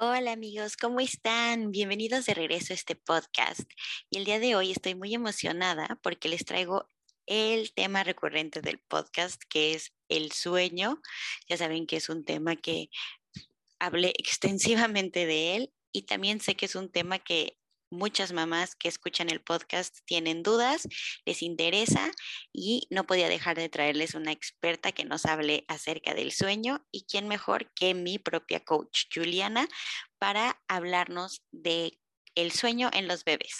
Hola amigos, ¿cómo están? Bienvenidos de regreso a este podcast. Y el día de hoy estoy muy emocionada porque les traigo el tema recurrente del podcast, que es el sueño. Ya saben que es un tema que hablé extensivamente de él y también sé que es un tema que muchas mamás que escuchan el podcast tienen dudas, les interesa y no podía dejar de traerles una experta que nos hable acerca del sueño y quién mejor que mi propia coach Juliana para hablarnos de el sueño en los bebés.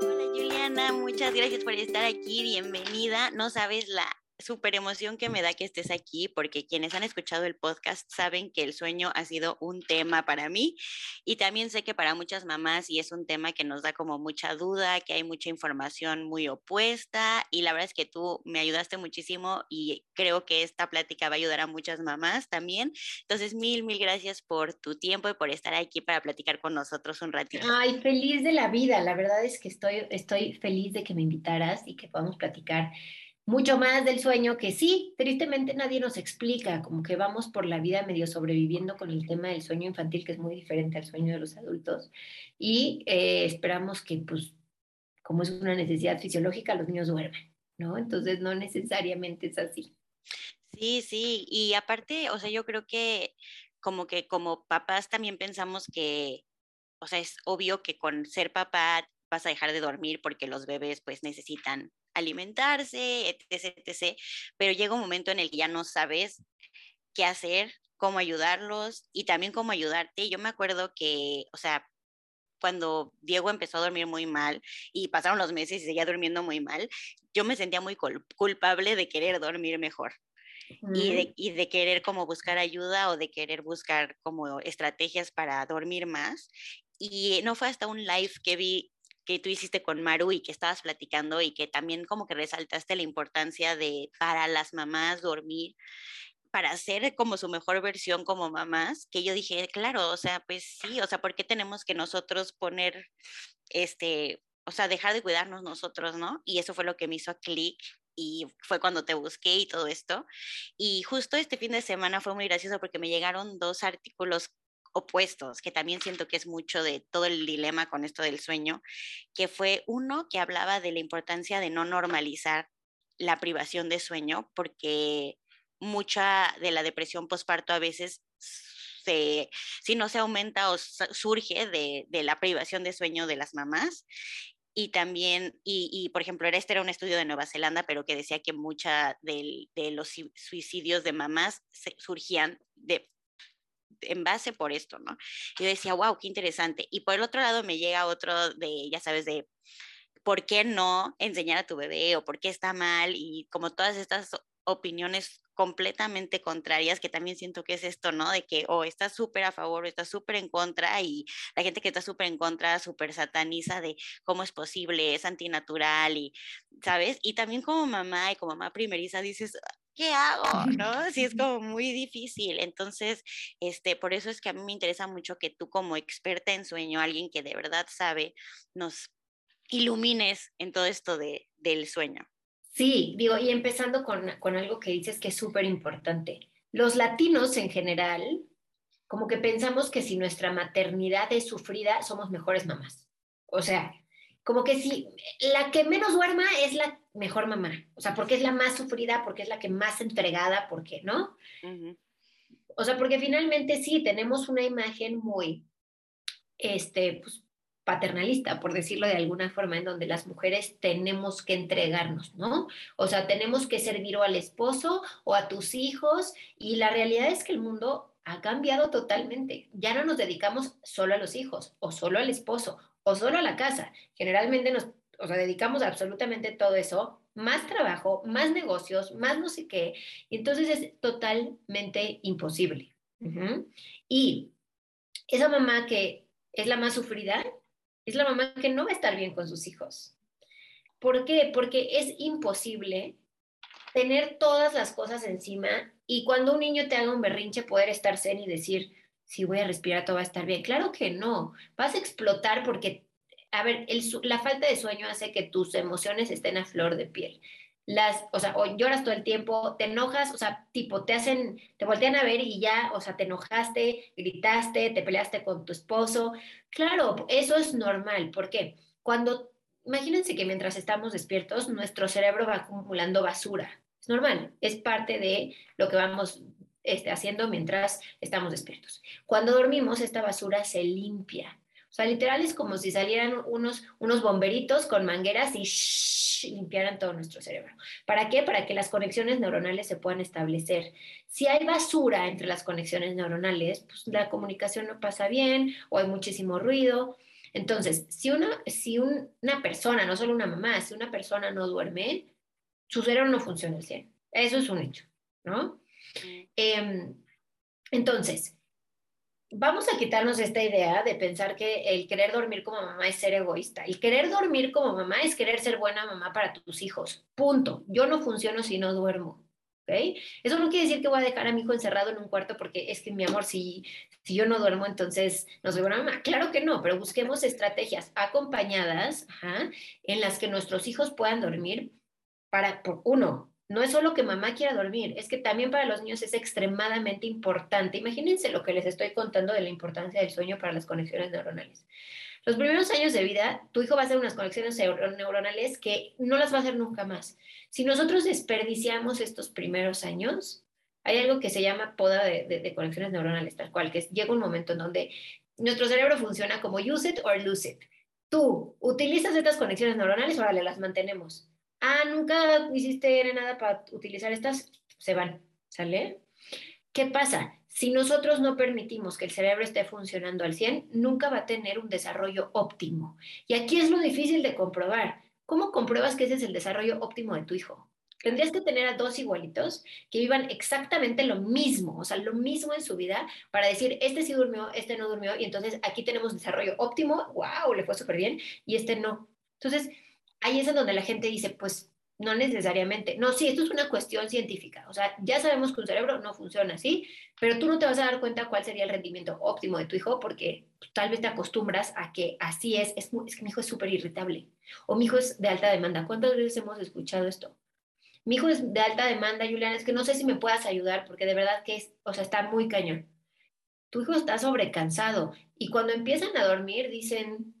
Hola Juliana, muchas gracias por estar aquí, bienvenida. No sabes la súper emoción que me da que estés aquí, porque quienes han escuchado el podcast saben que el sueño ha sido un tema para mí y también sé que para muchas mamás y es un tema que nos da como mucha duda, que hay mucha información muy opuesta y la verdad es que tú me ayudaste muchísimo y creo que esta plática va a ayudar a muchas mamás también. Entonces, mil, mil gracias por tu tiempo y por estar aquí para platicar con nosotros un ratito. Ay, feliz de la vida. La verdad es que estoy, estoy feliz de que me invitaras y que podamos platicar mucho más del sueño que sí, tristemente nadie nos explica, como que vamos por la vida medio sobreviviendo con el tema del sueño infantil, que es muy diferente al sueño de los adultos, y eh, esperamos que, pues, como es una necesidad fisiológica, los niños duermen, ¿no? Entonces, no necesariamente es así. Sí, sí, y aparte, o sea, yo creo que como que como papás también pensamos que, o sea, es obvio que con ser papá vas a dejar de dormir porque los bebés pues necesitan alimentarse, etc, etc. Pero llega un momento en el que ya no sabes qué hacer, cómo ayudarlos y también cómo ayudarte. Yo me acuerdo que, o sea, cuando Diego empezó a dormir muy mal y pasaron los meses y seguía durmiendo muy mal, yo me sentía muy culpable de querer dormir mejor. Y, de, y de querer como buscar ayuda o de querer buscar como estrategias para dormir más. Y no fue hasta un live que vi que tú hiciste con Maru y que estabas platicando y que también como que resaltaste la importancia de para las mamás dormir para ser como su mejor versión como mamás, que yo dije, claro, o sea, pues sí, o sea, ¿por qué tenemos que nosotros poner, este, o sea, dejar de cuidarnos nosotros, ¿no? Y eso fue lo que me hizo clic y fue cuando te busqué y todo esto. Y justo este fin de semana fue muy gracioso porque me llegaron dos artículos opuestos, que también siento que es mucho de todo el dilema con esto del sueño, que fue uno que hablaba de la importancia de no normalizar la privación de sueño, porque mucha de la depresión postparto a veces se, si no se aumenta o surge de, de, la privación de sueño de las mamás. Y también, y, por ejemplo, este era un estudio de Nueva Zelanda, pero que decía que mucha de los suicidios de mamás surgían de en base por esto, ¿no? Yo decía, wow, qué interesante. Y por el otro lado me llega otro de, ya sabes, de por qué no enseñar a tu bebé o por qué está mal y como todas estas opiniones completamente contrarias, que también siento que es esto, ¿no? De que o oh, está súper a favor o está súper en contra y la gente que está súper en contra súper sataniza de cómo es posible, es antinatural y, ¿sabes? Y también como mamá y como mamá primeriza dices, ¿qué hago? ¿No? Sí, es como muy difícil. Entonces, este, por eso es que a mí me interesa mucho que tú como experta en sueño, alguien que de verdad sabe, nos ilumines en todo esto de, del sueño. Sí, digo, y empezando con, con algo que dices que es súper importante. Los latinos en general, como que pensamos que si nuestra maternidad es sufrida, somos mejores mamás. O sea, como que si la que menos duerma es la mejor mamá, o sea, porque es la más sufrida, porque es la que más entregada, porque, ¿no? O sea, porque finalmente sí, tenemos una imagen muy, este, pues, paternalista, por decirlo de alguna forma, en donde las mujeres tenemos que entregarnos, ¿no? O sea, tenemos que servir o al esposo o a tus hijos, y la realidad es que el mundo ha cambiado totalmente. Ya no nos dedicamos solo a los hijos o solo al esposo o solo a la casa. Generalmente nos o sea, dedicamos absolutamente todo eso, más trabajo, más negocios, más no sé qué, y entonces es totalmente imposible. Y esa mamá que es la más sufrida, es la mamá que no va a estar bien con sus hijos. ¿Por qué? Porque es imposible tener todas las cosas encima y cuando un niño te haga un berrinche poder estar zen y decir, si voy a respirar, todo va a estar bien. Claro que no. Vas a explotar porque, a ver, la falta de sueño hace que tus emociones estén a flor de piel. las, o sea, o lloras todo el tiempo, te enojas, o sea, tipo, te hacen, te voltean a ver y ya, o sea, te enojaste, gritaste, te peleaste con tu esposo. Claro, eso es normal. ¿Por qué? Cuando, imagínense que mientras estamos despiertos, nuestro cerebro va acumulando basura. Es normal, es parte de lo que vamos este, haciendo mientras estamos despiertos. Cuando dormimos, esta basura se limpia. O sea, literal es como si salieran unos, unos bomberitos con mangueras y limpiaran todo nuestro cerebro. ¿Para qué? Para que las conexiones neuronales se puedan establecer. Si hay basura entre las conexiones neuronales, pues la comunicación no pasa bien o hay muchísimo ruido. Entonces, si una, si una persona, no solo una mamá, si una persona no duerme, su cerebro no funciona al 100. Eso es un hecho, ¿no? Em, entonces, vamos a quitarnos esta idea de pensar que el querer dormir como mamá es ser egoísta. El querer dormir como mamá es querer ser buena mamá para tus hijos. Punto. Yo no funciono si no duermo. ¿okay? Eso no quiere decir que voy a dejar a mi hijo encerrado en un cuarto porque es que mi amor, si, si yo no duermo, entonces no soy buena mamá. Claro que no, pero busquemos estrategias acompañadas en las que nuestros hijos puedan dormir para, por uno, no es solo que mamá quiera dormir, es que también para los niños es extremadamente importante. Imagínense lo que les estoy contando de la importancia del sueño para las conexiones neuronales. Los primeros años de vida, tu hijo va a hacer unas conexiones neuronales que no las va a hacer nunca más. Si nosotros desperdiciamos estos primeros años, hay algo que se llama poda de, conexiones neuronales, tal cual, que llega un momento en donde nuestro cerebro funciona como use it or lose it. Tú utilizas estas conexiones neuronales, órale, las mantenemos ah, nunca hiciste nada para utilizar estas, se van, ¿sale? ¿Qué pasa? Si nosotros no permitimos que el cerebro esté funcionando al 100, nunca va a tener un desarrollo óptimo. Y aquí es lo difícil de comprobar. ¿Cómo compruebas que ese es el desarrollo óptimo de tu hijo? Tendrías que tener a dos igualitos que vivan exactamente lo mismo, o sea, lo mismo en su vida para decir, este sí durmió, este no durmió, y entonces aquí tenemos desarrollo óptimo, wow, le fue súper bien, y este no. Entonces, ahí es en donde la gente dice, pues no necesariamente. No, sí, esto es una cuestión científica. O sea, ya sabemos que un cerebro no funciona así, pero tú no te vas a dar cuenta cuál sería el rendimiento óptimo de tu hijo porque tal vez te acostumbras a que así es. Es, es que mi hijo es súper irritable o mi hijo es de alta demanda. ¿Cuántas veces hemos escuchado esto? Mi hijo es de alta demanda, Juliana, es que no sé si me puedas ayudar porque de verdad que es, o sea, está muy cañón. Tu hijo está sobrecansado y cuando empiezan a dormir dicen,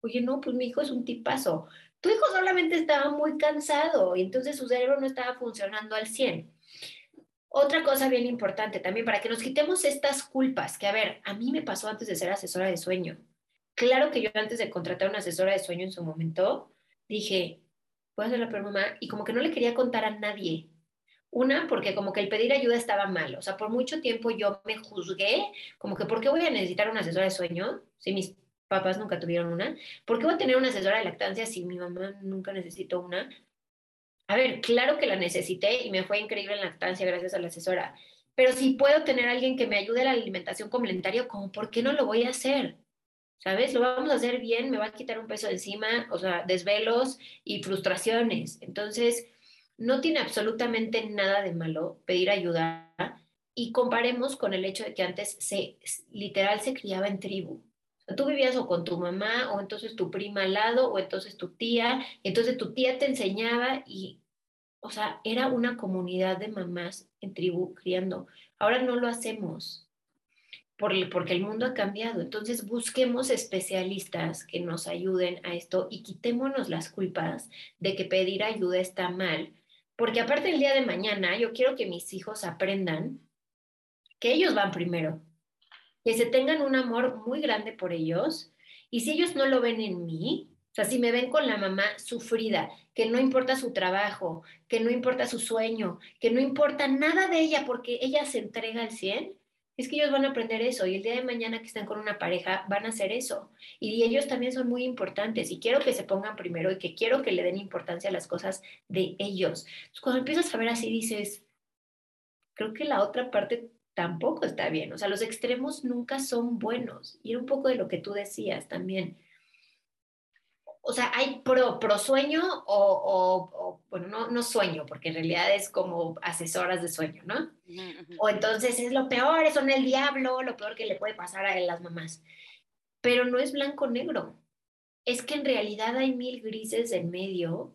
oye, no, pues mi hijo es un tipazo tu hijo solamente estaba muy cansado y entonces su cerebro no estaba funcionando al 100. Otra cosa bien importante también, para que nos quitemos estas culpas, que a ver, a mí me pasó antes de ser asesora de sueño. Claro que yo antes de contratar una asesora de sueño en su momento, dije, voy a ser la peor mamá, y como que no le quería contar a nadie. Una, porque como que el pedir ayuda estaba mal. O sea, por mucho tiempo yo me juzgué, como que, ¿por qué voy a necesitar una asesora de sueño? Si mis papás nunca tuvieron una. ¿Por qué voy a tener una asesora de lactancia si mi mamá nunca necesitó una? A ver, claro que la necesité y me fue increíble en lactancia gracias a la asesora. Pero si puedo tener alguien que me ayude a la alimentación complementaria, ¿cómo por qué no lo voy a hacer? ¿Sabes? Lo vamos a hacer bien, me va a quitar un peso de encima, o sea, desvelos y frustraciones. Entonces, no tiene absolutamente nada de malo pedir ayuda y comparemos con el hecho de que antes se literal se criaba en tribu tú vivías o con tu mamá, o entonces tu prima al lado, o entonces tu tía, entonces tu tía te enseñaba y, o sea, era una comunidad de mamás en tribu criando. Ahora no lo hacemos porque el mundo ha cambiado. Entonces busquemos especialistas que nos ayuden a esto y quitémonos las culpas de que pedir ayuda está mal. Porque aparte del día de mañana, yo quiero que mis hijos aprendan que ellos van primero, que se tengan un amor muy grande por ellos. Y si ellos no lo ven en mí, o sea, si me ven con la mamá sufrida, que no importa su trabajo, que no importa su sueño, que no importa nada de ella porque ella se entrega al 100, es que ellos van a aprender eso y el día de mañana que están con una pareja van a hacer eso. Y ellos también son muy importantes y quiero que se pongan primero y que quiero que le den importancia a las cosas de ellos. cuando empiezas a ver así dices, creo que la otra parte tampoco está bien. O sea, los extremos nunca son buenos. Y era un poco de lo que tú decías también. O sea, hay pro, pro sueño o, bueno, no, no sueño, porque en realidad es como asesoras de sueño, ¿no? O entonces es lo peor, son el diablo, lo peor que le puede pasar a las mamás. Pero no es blanco-negro. Es que en realidad hay mil grises en medio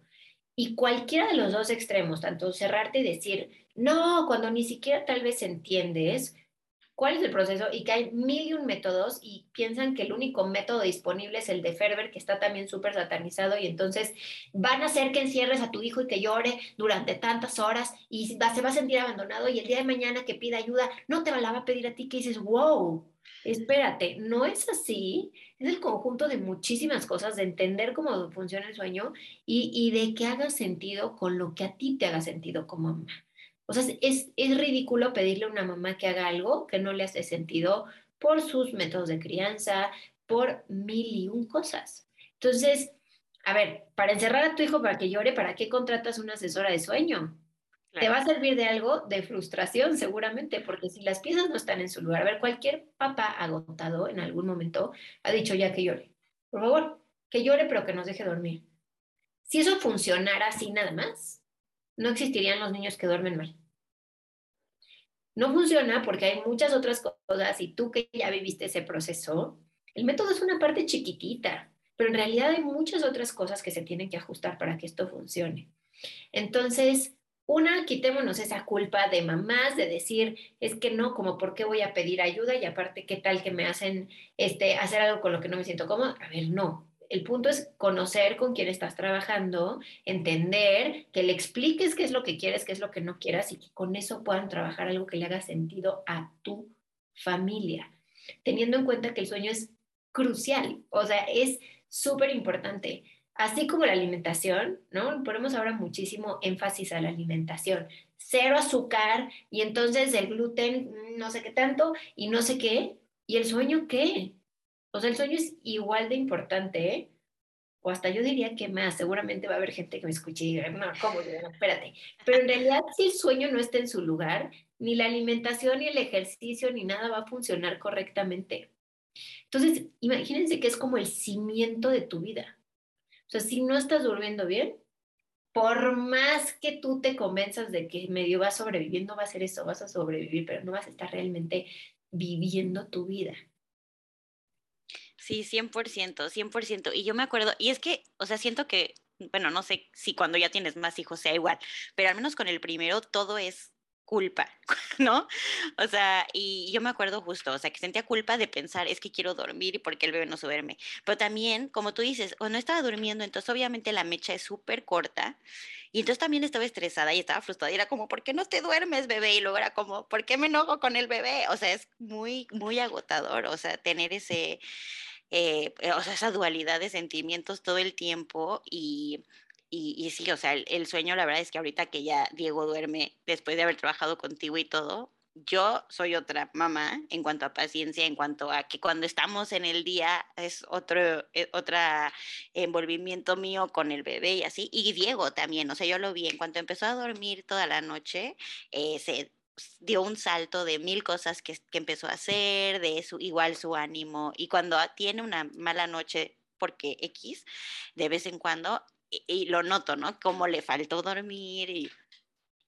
Y cualquiera de los dos extremos, tanto cerrarte y decir, no, cuando ni siquiera tal vez entiendes cuál es el proceso y que hay mil y un métodos y piensan que el único método disponible es el de Ferber, que está también súper satanizado y entonces van a hacer que encierres a tu hijo y que llore durante tantas horas y se va a sentir abandonado y el día de mañana que pida ayuda no te la va a pedir a ti que dices, wow, espérate, no es así, es el conjunto de muchísimas cosas, de entender cómo funciona el sueño y, y de que haga sentido con lo que a ti te haga sentido como mamá. O sea, es, es ridículo pedirle a una mamá que haga algo que no le hace sentido por sus métodos de crianza, por mil y un cosas. Entonces, a ver, para encerrar a tu hijo para que llore, ¿para qué contratas una asesora de sueño? Te va a servir de algo de frustración seguramente, porque si las piezas no están en su lugar, a ver, cualquier papá agotado en algún momento ha dicho ya que llore. Por favor, que llore pero que nos deje dormir. Si eso funcionara así nada más, no existirían los niños que duermen mal. No funciona porque hay muchas otras cosas y tú que ya viviste ese proceso, el método es una parte chiquitita, pero en realidad hay muchas otras cosas que se tienen que ajustar para que esto funcione. Entonces, una, quitémonos esa culpa de mamás de decir, es que no, como por qué voy a pedir ayuda y aparte, ¿qué tal que me hacen este, hacer algo con lo que no me siento cómodo? A ver, no, el punto es conocer con quién estás trabajando, entender, que le expliques qué es lo que quieres, qué es lo que no quieras y que con eso puedan trabajar algo que le haga sentido a tu familia, teniendo en cuenta que el sueño es crucial, o sea, es súper importante. Así como la alimentación, ¿no? Ponemos ahora muchísimo énfasis a la alimentación. Cero azúcar y entonces el gluten, no sé qué tanto y no sé qué. ¿Y el sueño qué? O sea, el sueño es igual de importante, ¿eh? O hasta yo diría que más, seguramente va a haber gente que me escuche y diga, no, ¿cómo? No, espérate. Pero en realidad, si el sueño no está en su lugar, ni la alimentación, ni el ejercicio, ni nada va a funcionar correctamente. Entonces, imagínense que es como el cimiento de tu vida. O sea, si no estás durmiendo bien, por más que tú te convenzas de que medio vas sobreviviendo, va a ser eso, vas a sobrevivir, pero no vas a estar realmente viviendo tu vida. Sí, 100%, 100%. Y yo me acuerdo, y es que, o sea, siento que, bueno, no sé si cuando ya tienes más hijos sea igual, pero al menos con el primero todo es culpa, ¿no? O sea, y yo me acuerdo justo, o sea, que sentía culpa de pensar, es que quiero dormir y porque el bebé no se duerme. Pero también, como tú dices, o no estaba durmiendo, entonces obviamente la mecha es súper corta. Y entonces también estaba estresada y estaba frustrada. Y era como, ¿por qué no te duermes, bebé? Y luego era como, ¿por qué me enojo con el bebé? O sea, es muy, muy agotador, o sea, tener ese eh, eh, o sea, esa dualidad de sentimientos todo el tiempo y, y, sí, o sea, el, sueño, la verdad es que ahorita que ya Diego duerme, después de haber trabajado contigo y todo, yo soy otra mamá en cuanto a paciencia, en cuanto a que cuando estamos en el día es otro eh, otra envolvimiento mío con el bebé y así. Y Diego también, o sea, yo lo vi en cuanto empezó a dormir toda la noche, se dio un salto de mil cosas que, que, empezó a hacer, de su, igual su ánimo, y cuando tiene una mala noche, porque X, de vez en cuando, y, lo noto, ¿no? Como le faltó dormir y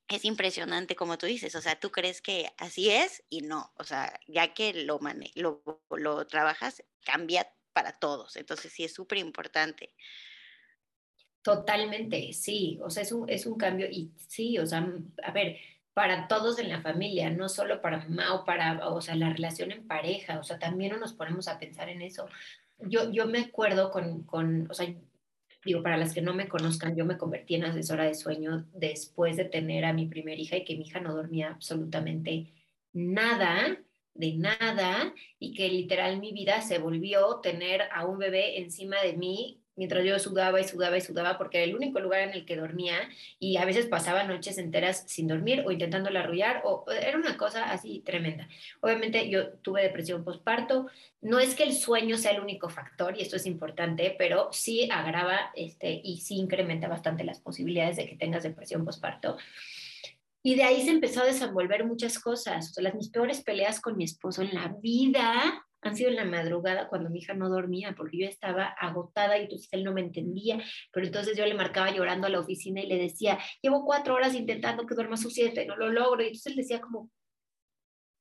es impresionante como tú dices, o sea, tú crees que así es y no, o sea, ya que lo, lo, lo trabajas, cambia para todos, entonces sí es súper importante. Totalmente, sí, o sea, es un, es un cambio y sí, o sea, a ver, para todos en la familia, no solo para mamá o para, o sea, la relación en pareja, o sea, también no nos ponemos a pensar en eso. Yo, yo me acuerdo con, con, o sea, digo, para las que no me conozcan, yo me convertí en asesora de sueño después de tener a mi primera hija y que mi hija no dormía absolutamente nada, de nada, y que literal mi vida se volvió tener a un bebé encima de mí mientras yo sudaba y sudaba y sudaba porque era el único lugar en el que dormía y a veces pasaba noches enteras sin dormir o intentando arrullar o era una cosa así tremenda. Obviamente yo tuve depresión postparto, no es que el sueño sea el único factor y esto es importante, pero sí agrava este y sí incrementa bastante las posibilidades de que tengas depresión postparto. Y de ahí se empezó a desenvolver muchas cosas. O sea, las mis peores peleas con mi esposo en la vida han sido en la madrugada cuando mi hija no dormía, porque yo estaba agotada y entonces él no me entendía, pero entonces yo le marcaba llorando a la oficina y le decía, llevo cuatro horas intentando que duerma su siete, no lo logro, y entonces él decía como,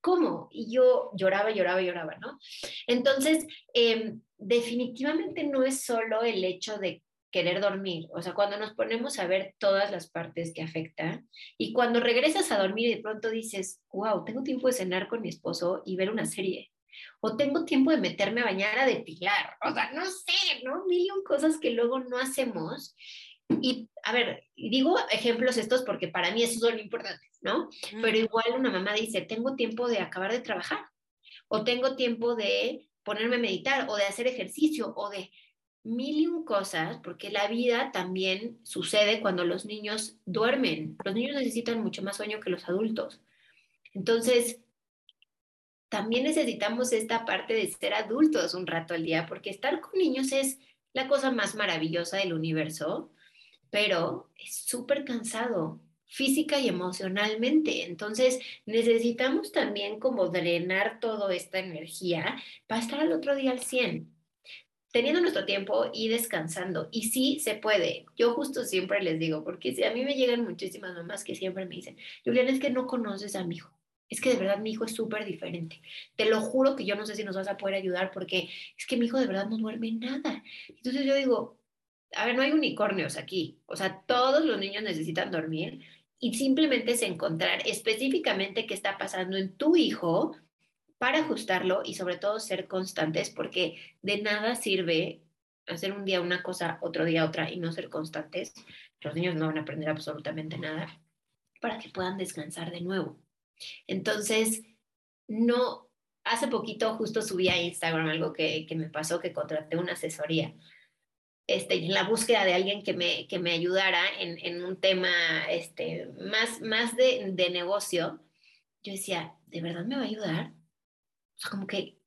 ¿cómo? Y yo lloraba, lloraba, lloraba, ¿no? Entonces, em, definitivamente no es solo el hecho de querer dormir, o sea, cuando nos ponemos a ver todas las partes que afectan y cuando regresas a dormir y de pronto dices, wow, tengo tiempo de cenar con mi esposo y ver una serie, o tengo tiempo de meterme a bañar a depilar, o sea, no sé, ¿no? Mil cosas que luego no hacemos. Y, a ver, digo ejemplos estos porque para mí esos son importantes, ¿no? Pero igual una mamá dice, tengo tiempo de acabar de trabajar, o tengo tiempo de ponerme a meditar, o de hacer ejercicio, o de mil y un cosas, porque la vida también sucede cuando los niños duermen. Los niños necesitan mucho más sueño que los adultos. Entonces, también necesitamos esta parte de ser adultos un rato al día, porque estar con niños es la cosa más maravillosa del universo, pero es súper cansado física y emocionalmente. Entonces, necesitamos también como drenar toda esta energía para estar al otro día al 100 teniendo nuestro tiempo y descansando. Y sí se puede. Yo justo siempre les digo, porque a mí me llegan muchísimas mamás que siempre me dicen, Julián, es que no conoces a mi hijo. Es que de verdad mi hijo es súper diferente. Te lo juro que yo no sé si nos vas a poder ayudar porque es que mi hijo de verdad no duerme nada. Entonces yo digo, a ver, no hay unicornios aquí. O sea, todos los niños necesitan dormir y simplemente es encontrar específicamente qué está pasando en tu hijo para ajustarlo y sobre todo ser constantes, porque de nada sirve hacer un día una cosa, otro día otra y no ser constantes. Los niños no van a aprender absolutamente nada para que puedan descansar de nuevo. Entonces, no, hace poquito justo subí a Instagram algo que, me pasó, que contraté una asesoría. Este, en la búsqueda de alguien que me, que me ayudara en, un tema este, más, más de, de negocio, yo decía, ¿de verdad me va a ayudar? sea, como que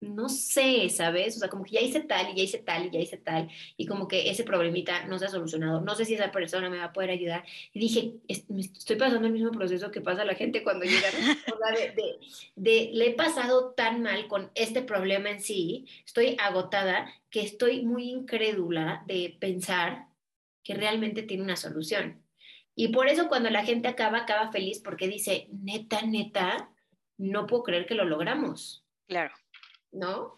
no sé, ¿sabes? O sea, como que ya hice tal y ya hice tal y ya hice tal y como que ese problemita no se ha solucionado. No sé si esa persona me va a poder ayudar. Y dije, estoy pasando el mismo proceso que pasa a la gente cuando llega. o sea, de, le he pasado tan mal con este problema en sí, estoy agotada, que estoy muy incrédula de pensar que realmente tiene una solución. Y por eso cuando la gente acaba, acaba feliz porque dice, neta, neta, no puedo creer que lo logramos. Claro. ¿No?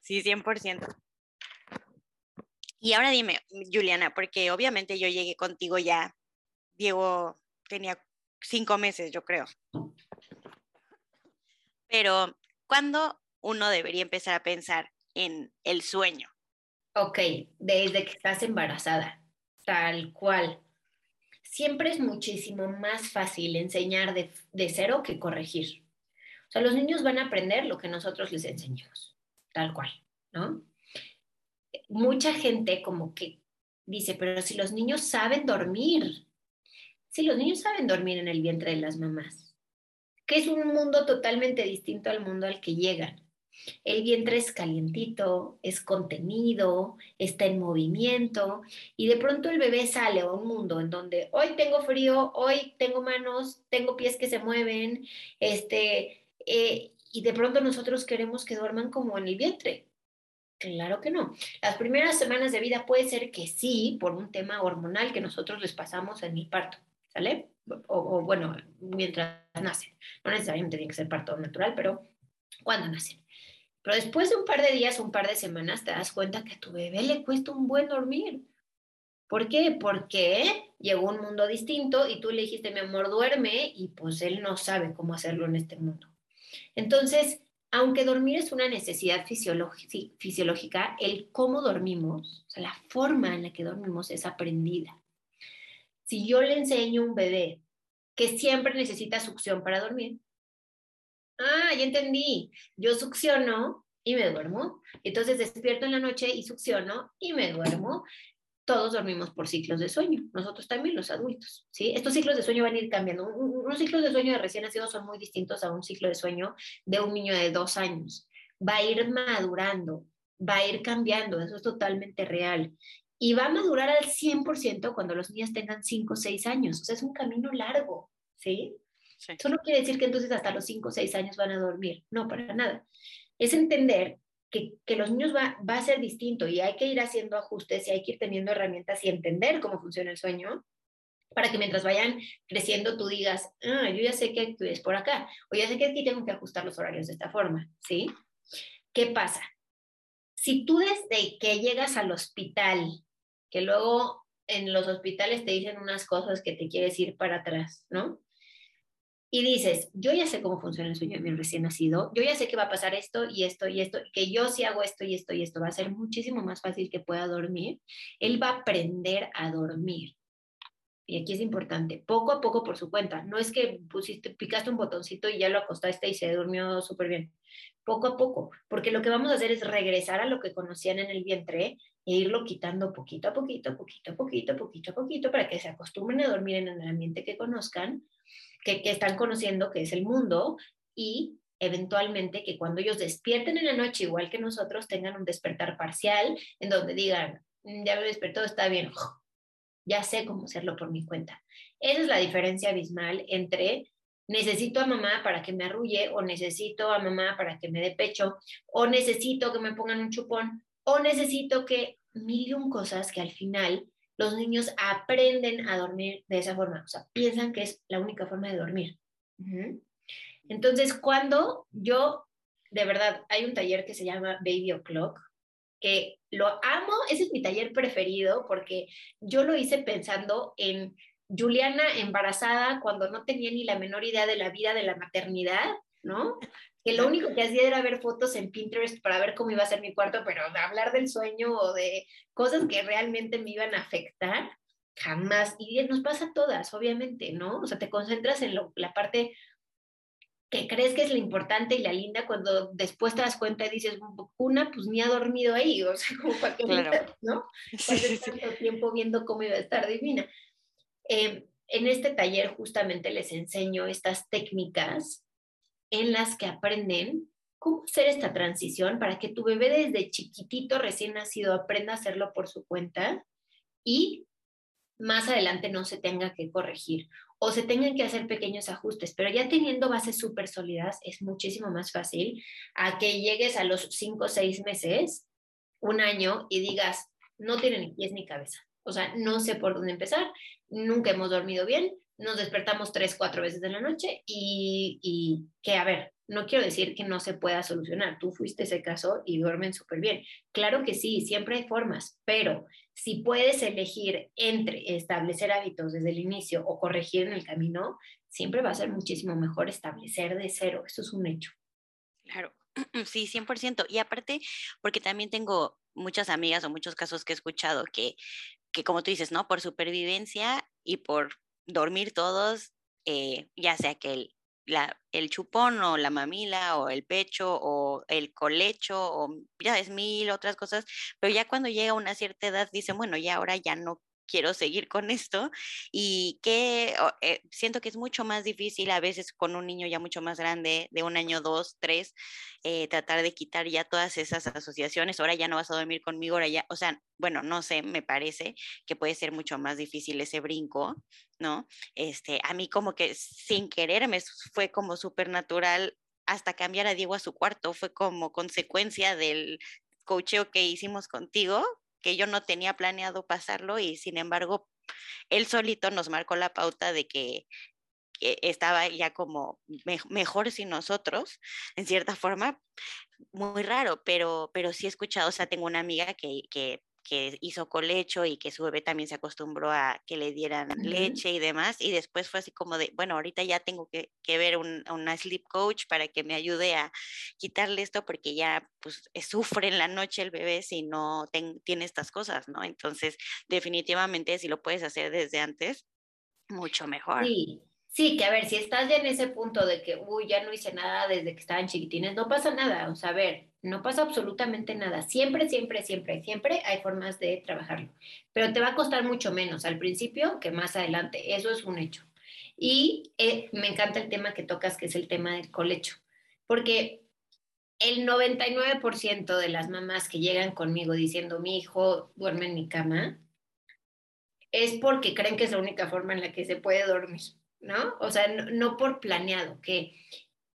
Sí, 100%. Y ahora dime, Juliana, porque obviamente yo llegué contigo ya, Diego tenía cinco meses, yo creo. Pero, ¿cuándo uno debería empezar a pensar en el sueño? Ok, desde que estás embarazada, tal cual siempre es muchísimo más fácil enseñar de, cero que corregir. O sea, los niños van a aprender lo que nosotros les enseñamos, tal cual, ¿no? Mucha gente como que dice, pero si los niños saben dormir, si los niños saben dormir en el vientre de las mamás, que es un mundo totalmente distinto al mundo al que llegan. El vientre es calientito, es contenido, está en movimiento y de pronto el bebé sale a un mundo en donde hoy tengo frío, hoy tengo manos, tengo pies que se mueven, este, eh, y de pronto nosotros queremos que duerman como en el vientre. Claro que no. Las primeras semanas de vida puede ser que sí, por un tema hormonal que nosotros les pasamos en el parto, ¿sale? O, o bueno, mientras nacen. No necesariamente tiene que ser parto natural, pero cuando nacen. Pero después de un par de días, un par de semanas, te das cuenta que a tu bebé le cuesta un buen dormir. ¿Por qué? Porque llegó un mundo distinto y tú le dijiste, mi amor, duerme, y pues él no sabe cómo hacerlo en este mundo. Entonces, aunque dormir es una necesidad fisiológica, el cómo dormimos, la forma en la que dormimos es aprendida. Si yo le enseño a un bebé que siempre necesita succión para dormir, ah, ya entendí, yo succiono y me duermo, entonces despierto en la noche y succiono y me duermo. Todos dormimos por ciclos de sueño, nosotros también los adultos, ¿sí? Estos ciclos de sueño van a ir cambiando. Unos ciclos de sueño de recién nacidos son muy distintos a un ciclo de sueño de un niño de dos años. Va a ir madurando, va a ir cambiando, eso es totalmente real. Y va a madurar al 100% cuando los niños tengan 5 o 6 años. O sea, es un camino largo, ¿sí? Eso no quiere decir que entonces hasta los 5 o 6 años van a dormir, no, para nada. Es entender que, los niños va, va a ser distinto y hay que ir haciendo ajustes y hay que ir teniendo herramientas y entender cómo funciona el sueño para que mientras vayan creciendo tú digas, ah, yo ya sé que es por acá, o ya sé que aquí tengo que ajustar los horarios de esta forma, ¿sí? ¿Qué pasa? si tú desde que llegas al hospital, que luego en los hospitales te dicen unas cosas que te quieres ir para atrás, ¿no? Y dices, yo ya sé cómo funciona el sueño de mi recién nacido, yo ya sé que va a pasar esto y esto y esto, que yo si hago esto y esto y esto va a ser muchísimo más fácil que pueda dormir, él va a aprender a dormir y aquí es importante, poco a poco por su cuenta. No es que pusiste, picaste un botoncito y ya lo acostaste y se durmió súper bien. Poco a poco, porque lo que vamos a hacer es regresar a lo que conocían en el vientre e irlo quitando poquito a poquito, poquito a poquito, poquito a poquito, para que se acostumbren a dormir en el ambiente que conozcan, que, que están conociendo, que es el mundo, y eventualmente que cuando ellos despierten en la noche, igual que nosotros, tengan un despertar parcial en donde digan, mm, ya me despertó, está bien, ya sé cómo hacerlo por mi cuenta. Esa es la diferencia abismal entre necesito a mamá para que me arrulle o necesito a mamá para que me dé pecho o necesito que me pongan un chupón o necesito que mil un cosas que al final los niños aprenden a dormir de esa forma, o sea, piensan que es la única forma de dormir. Entonces, cuando yo, de verdad, hay un taller que se llama Baby O'Clock, que lo amo, ese es mi taller preferido porque yo lo hice pensando en Juliana embarazada cuando no tenía ni la menor idea de la vida de la maternidad, ¿no? Que lo único que hacía era ver fotos en Pinterest para ver cómo iba a ser mi cuarto, pero hablar del sueño o de cosas que realmente me iban a afectar, jamás. Y nos pasa a todas, obviamente, ¿no? O sea, te concentras en la parte que crees que es la importante y la linda cuando después te das cuenta y dices, una, pues ni ha dormido ahí, o sea, como para que, ¿no? Sí, tanto tiempo viendo cómo iba a estar divina. Em, en este taller justamente les enseño estas técnicas en las que aprenden cómo hacer esta transición para que tu bebé desde chiquitito, recién nacido, aprenda a hacerlo por su cuenta y más adelante no se tenga que corregir o se tengan que hacer pequeños ajustes, pero ya teniendo bases súper sólidas es muchísimo más fácil a que llegues a los cinco o seis meses, un año y digas, no tiene ni pies ni cabeza. O sea, no sé por dónde empezar, nunca hemos dormido bien, nos despertamos tres, cuatro veces en la noche y, y que, a ver, no quiero decir que no se pueda solucionar. Tú fuiste ese caso y duermen súper bien. Claro que sí, siempre hay formas, pero si puedes elegir entre establecer hábitos desde el inicio o corregir en el camino, siempre va a ser muchísimo mejor establecer de cero. Eso es un hecho. Claro, sí, 100%. Y aparte, porque también tengo muchas amigas o muchos casos que he escuchado que, que como tú dices, ¿no? Por supervivencia y por dormir todos, eh, ya sea que el la, el chupón o la mamila o el pecho o el colecho o ya es mil otras cosas, pero ya cuando llega a una cierta edad dicen, bueno, ya ahora ya no quiero seguir con esto y que eh, siento que es mucho más difícil a veces con un niño ya mucho más grande, de un año, dos, tres, eh, tratar de quitar ya todas esas asociaciones, ahora ya no vas a dormir conmigo, ahora ya, o sea, bueno, no sé, me parece que puede ser mucho más difícil ese brinco, ¿no? Este, a mí como que sin querer me fue como súper natural hasta cambiar a Diego a su cuarto, fue como consecuencia del cocheo que hicimos contigo, que yo no tenía planeado pasarlo y sin embargo él solito nos marcó la pauta de que, estaba ya como mejor sin nosotros, en cierta forma, muy raro, pero, pero sí he escuchado, o sea, tengo una amiga que, que que hizo colecho y que su bebé también se acostumbró a que le dieran leche y demás. Y después fue así como de, bueno, ahorita ya tengo que, que ver un, una sleep coach para que me ayude a quitarle esto porque ya pues eh, sufre en la noche el bebé si no tiene estas cosas, ¿no? Entonces, definitivamente si lo puedes hacer desde antes, mucho mejor. Sí, Sí, que a ver, si estás ya en ese punto de que, uy, ya no hice nada desde que estaban chiquitines, no pasa nada, o sea, a ver, no pasa absolutamente nada. Siempre, siempre, siempre, siempre hay formas de trabajarlo, pero te va a costar mucho menos al principio que más adelante, eso es un hecho. Y eh, me encanta el tema que tocas, que es el tema del colecho, porque el 99% de las mamás que llegan conmigo diciendo, mi hijo duerme en mi cama, es porque creen que es la única forma en la que se puede dormir. ¿No? O sea, no, por planeado, que,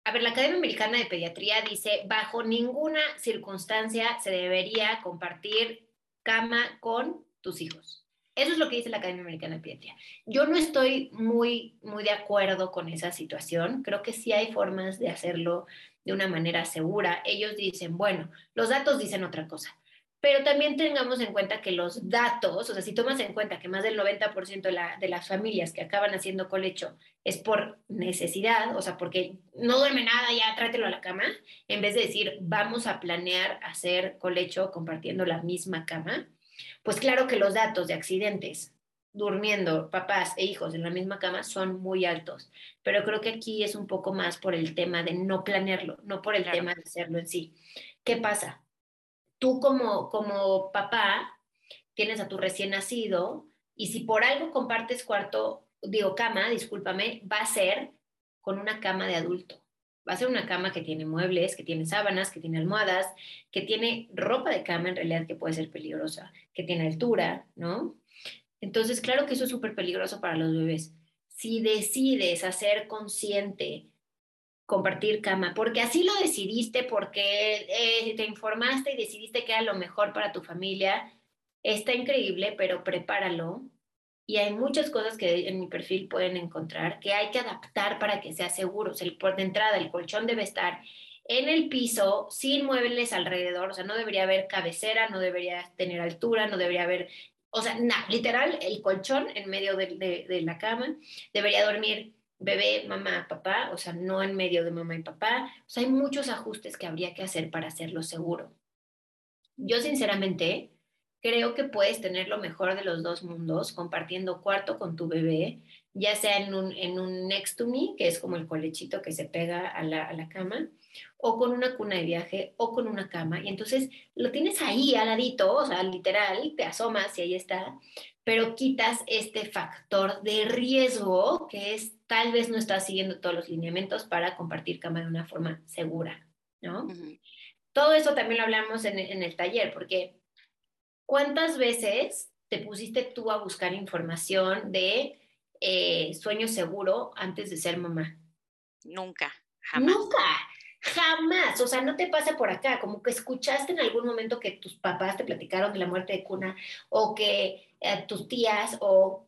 a ver, la Academia Americana de Pediatría dice, bajo ninguna circunstancia se debería compartir cama con tus hijos. Eso es lo que dice la Academia Americana de Pediatría. Yo no estoy muy, muy de acuerdo con esa situación. Creo que sí hay formas de hacerlo de una manera segura. Ellos dicen, bueno, los datos dicen otra cosa. Pero también tengamos en cuenta que los datos, o sea, si tomas en cuenta que más del 90% de, la, de las familias que acaban haciendo colecho es por necesidad, o sea, porque no duerme nada, ya trátelo a la cama, en vez de decir, vamos a planear hacer colecho compartiendo la misma cama, pues claro que los datos de accidentes durmiendo papás e hijos en la misma cama son muy altos, pero creo que aquí es un poco más por el tema de no planearlo, no por el tema de hacerlo en sí. ¿Qué pasa? Tú como, como papá tienes a tu recién nacido y si por algo compartes cuarto, digo cama, discúlpame, va a ser con una cama de adulto. Va a ser una cama que tiene muebles, que tiene sábanas, que tiene almohadas, que tiene ropa de cama en realidad que puede ser peligrosa, que tiene altura, ¿no? Entonces, claro que eso es súper peligroso para los bebés. Si decides hacer consciente compartir cama, porque así lo decidiste, porque eh, te informaste y decidiste que era lo mejor para tu familia, está increíble, pero prepáralo. Y hay muchas cosas que en mi perfil pueden encontrar que hay que adaptar para que sea seguro. el, por de entrada, el colchón debe estar en el piso, sin muebles alrededor, o sea, no debería haber cabecera, no debería tener altura, no debería haber, o sea, nada, literal, el colchón en medio de, de la cama, debería dormir bebé, mamá, papá, o sea, no en medio de mamá y papá. O sea, hay muchos ajustes que habría que hacer para hacerlo seguro. Yo sinceramente creo que puedes tener lo mejor de los dos mundos compartiendo cuarto con tu bebé, ya sea en un, en un next to me, que es como el colechito que se pega a la, a la cama, o con una cuna de viaje, o con una cama. Y entonces lo tienes ahí al ladito, o sea, literal, te asomas y ahí está, pero quitas este factor de riesgo que es tal vez no estás siguiendo todos los lineamientos para compartir cama de una forma segura, ¿no? Todo eso también lo hablamos en, el taller, porque ¿cuántas veces te pusiste tú a buscar información de eh, sueño seguro antes de ser mamá? Nunca, jamás. Nunca. Jamás, o sea, no te pasa por acá, como que escuchaste en algún momento que tus papás te platicaron de la muerte de cuna o que eh, tus tías o,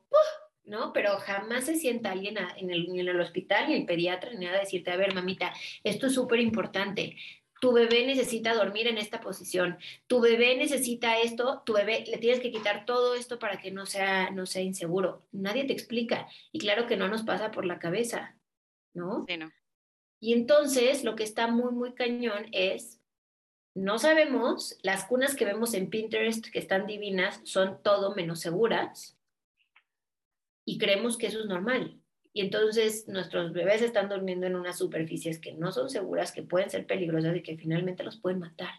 ¿no? Pero jamás se sienta alguien en, el, en, el, hospital y el pediatra ni nada a decirte, a ver, mamita, esto es súper importante. Tu bebé necesita dormir en esta posición. Tu bebé necesita esto. Tu bebé le tienes que quitar todo esto para que no sea, no sea inseguro. Nadie te explica. Y claro que no nos pasa por la cabeza, ¿no? Sí, no. Y entonces lo que está muy, muy cañón es, no sabemos, las cunas que vemos en Pinterest que están divinas son todo menos seguras y creemos que eso es normal. Y entonces nuestros bebés están durmiendo en unas superficies que no son seguras, que pueden ser peligrosas y que finalmente los pueden matar.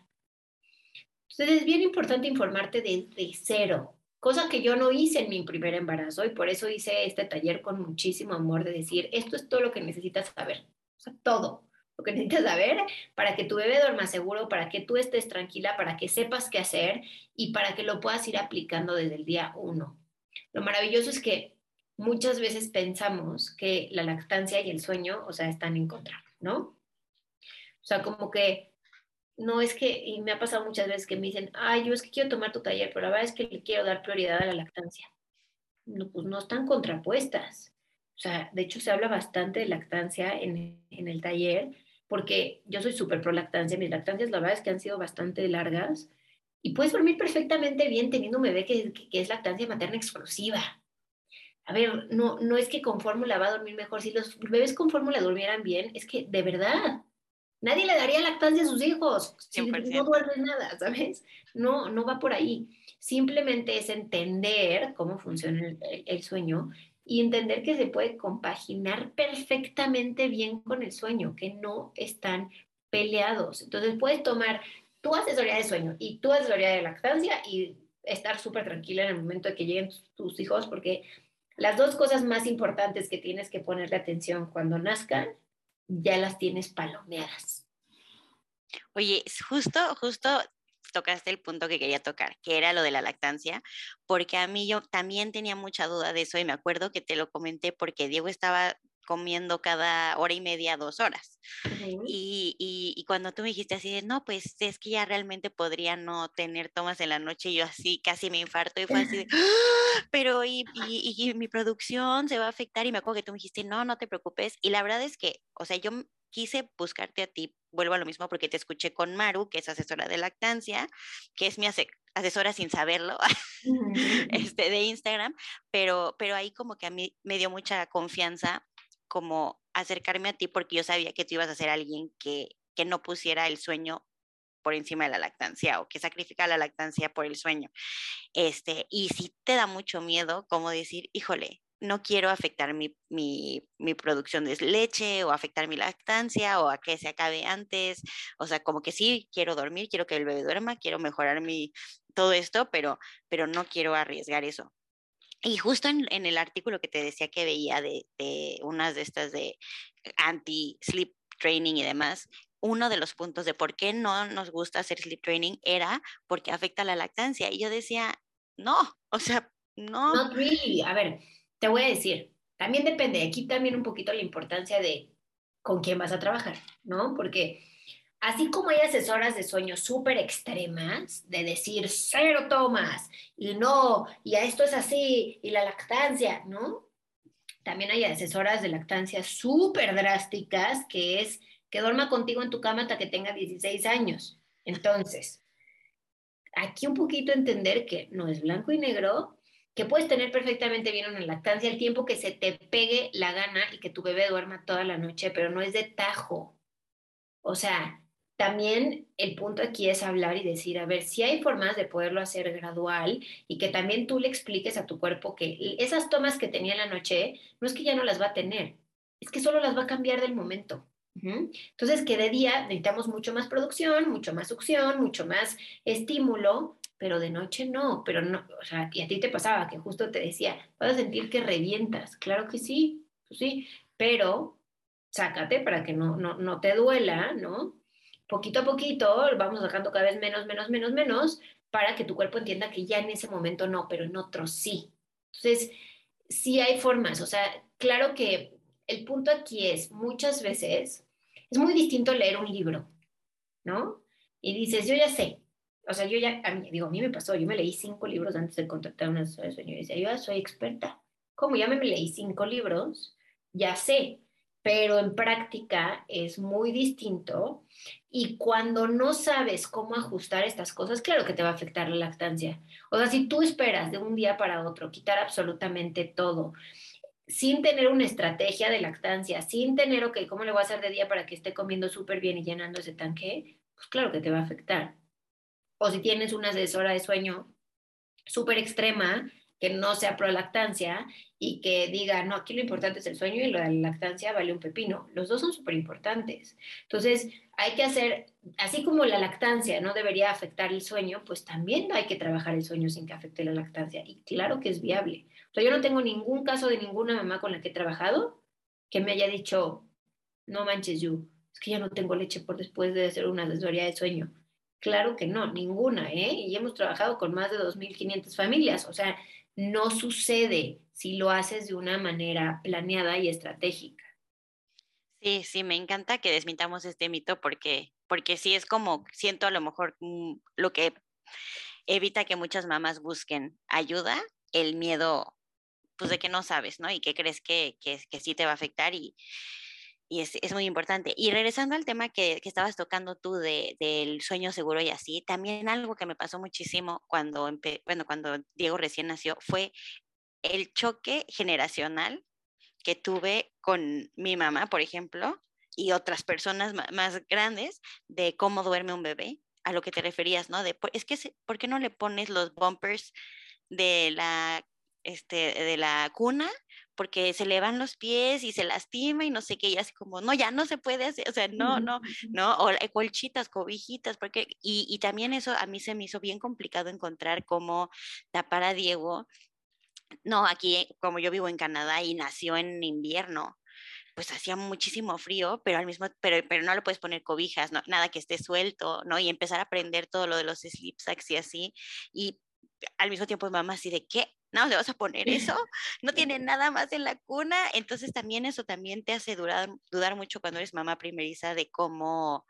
Entonces es bien importante informarte de, de cero, cosa que yo no hice en mi primer embarazo y por eso hice este taller con muchísimo amor de decir, esto es todo lo que necesitas saber o sea, todo lo que necesitas saber para que tu bebé duerma seguro, para que tú estés tranquila, para que sepas qué hacer y para que lo puedas ir aplicando desde el día uno. Lo maravilloso es que muchas veces pensamos que la lactancia y el sueño, o sea, están en contra, ¿no? O sea, como que no es que, y me ha pasado muchas veces que me dicen, ay, yo es que quiero tomar tu taller, pero la verdad es que le quiero dar prioridad a la lactancia. No, pues no están contrapuestas. O sea, de hecho se habla bastante de lactancia en, el taller, porque yo soy súper pro lactancia. Mis lactancias, la verdad es que han sido bastante largas. Y puedes dormir perfectamente bien teniendo un bebé que, es lactancia materna exclusiva. A ver, no, no es que con fórmula va a dormir mejor. Si los bebés con fórmula durmieran bien, es que de verdad, nadie le daría lactancia a sus hijos si no duermen nada, ¿sabes? No, no va por ahí. Simplemente es entender cómo funciona el sueño y entender que se puede compaginar perfectamente bien con el sueño, que no están peleados. Entonces puedes tomar tu asesoría de sueño y tu asesoría de lactancia y estar súper tranquila en el momento de que lleguen tus hijos, porque las dos cosas más importantes que tienes que ponerle atención cuando nazcan, ya las tienes palomeadas. Oye, justo, justo tocaste el punto que quería tocar, que era lo de la lactancia, porque a mí yo también tenía mucha duda de eso y me acuerdo que te lo comenté porque Diego estaba comiendo cada hora y media, dos horas. y, y, cuando tú me dijiste así de, no, pues es que ya realmente podría no tener tomas en la noche, yo así casi me infarto y fue así de, ¡Ah! pero y, y, mi producción se va a afectar y me acuerdo que tú me dijiste, no, no te preocupes. Y la verdad es que, o sea, yo quise buscarte a ti, vuelvo a lo mismo porque te escuché con Maru, que es asesora de lactancia, que es mi asesora sin saberlo, este, de Instagram, pero, pero ahí como que a mí me dio mucha confianza como acercarme a ti porque yo sabía que tú ibas a ser alguien que, que no pusiera el sueño por encima de la lactancia o que sacrifica la lactancia por el sueño. Este, y si te da mucho miedo, como decir, híjole, no quiero afectar mi, mi, mi, producción de leche o afectar mi lactancia o a que se acabe antes. O sea, como que sí, quiero dormir, quiero que el bebé duerma, quiero mejorar mi, todo esto, pero, pero no quiero arriesgar eso. Y justo en, en el artículo que te decía que veía de, de unas de estas de anti-sleep training y demás, uno de los puntos de por qué no nos gusta hacer sleep training era porque afecta la lactancia. Y yo decía, no, o sea, no. Not really. A ver, te voy a decir, también depende, aquí también un poquito la importancia de con quién vas a trabajar, ¿no? Porque así como hay asesoras de sueño súper extremas, de decir cero tomas y no, y a esto es así, y la lactancia, ¿no? También hay asesoras de lactancia súper drásticas, que es que duerma contigo en tu cama hasta que tenga 16 años. Entonces, aquí un poquito entender que no es blanco y negro, que puedes tener perfectamente bien una lactancia el tiempo que se te pegue la gana y que tu bebé duerma toda la noche, pero no es de tajo. O sea, también el punto aquí es hablar y decir, a ver, si hay formas de poderlo hacer gradual y que también tú le expliques a tu cuerpo que esas tomas que tenía en la noche, no es que ya no las va a tener, es que solo las va a cambiar del momento. Entonces, que de día necesitamos mucho más producción, mucho más succión, mucho más estímulo, pero de noche no, pero no, o sea, y a ti te pasaba que justo te decía, vas a sentir que revientas, claro que sí, pues sí, pero sácate para que no, no, no te duela, ¿no? Poquito a poquito vamos sacando cada vez menos, menos, menos, menos, para que tu cuerpo entienda que ya en ese momento no, pero en otro sí. Entonces, sí hay formas, o sea, claro que el punto aquí es, muchas veces, es muy distinto leer un libro, ¿no? Y dices, yo ya sé, o sea, yo ya, a mí, digo, a mí me pasó, yo me leí cinco libros antes de contratar a una asesora de sueño y decía, yo ya soy experta. Como ya me leí cinco libros, ya sé, pero en práctica es muy distinto y cuando no sabes cómo ajustar estas cosas, claro que te va a afectar la lactancia. O sea, si tú esperas de un día para otro quitar absolutamente todo, sin tener una estrategia de lactancia, sin tener, ok, ¿cómo le voy a hacer de día para que esté comiendo súper bien y llenando ese tanque? Pues claro que te va a afectar o si tienes una asesora de sueño súper extrema, que no sea pro lactancia y que diga, no, aquí lo importante es el sueño y lo de la lactancia vale un pepino. Los dos son súper importantes. Entonces, hay que hacer, así como la lactancia no debería afectar el sueño, pues también hay que trabajar el sueño sin que afecte la lactancia. Y claro que es viable. O sea, yo no tengo ningún caso de ninguna mamá con la que he trabajado que me haya dicho, no manches, yo, es que ya no tengo leche por después de hacer una asesoría de sueño. Claro que no, ninguna, ¿eh? Y hemos trabajado con más de 2.500 familias, o sea, no sucede si lo haces de una manera planeada y estratégica. Sí, sí, me encanta que desmintamos este mito porque, porque sí es como, siento a lo mejor mm, lo que evita que muchas mamás busquen ayuda, el miedo, pues de que no sabes, ¿no? Y que crees que, que, que sí te va a afectar y, y es, es, muy importante. Y regresando al tema que, que estabas tocando tú de, del sueño seguro y así, también algo que me pasó muchísimo cuando, bueno, cuando Diego recién nació fue el choque generacional que tuve con mi mamá, por ejemplo, y otras personas más grandes de cómo duerme un bebé, a lo que te referías, ¿no? De, es que, ¿por qué no le pones los bumpers de la, este, de la cuna porque se le van los pies y se lastima y no sé qué, y así como, no, ya no se puede hacer, o sea, no, no, no, o colchitas, cobijitas, porque, y, y también eso a mí se me hizo bien complicado encontrar cómo tapar a Diego. No, aquí como yo vivo en Canadá y nació en invierno, pues hacía muchísimo frío, pero al mismo, pero, pero no le puedes poner cobijas, no, nada que esté suelto, ¿no? Y empezar a aprender todo lo de los sleep sacks y así. Y al mismo tiempo mamá así de qué, no, le vas a poner eso, no tiene nada más en la cuna, entonces también eso también te hace dudar, dudar mucho cuando eres mamá primeriza de cómo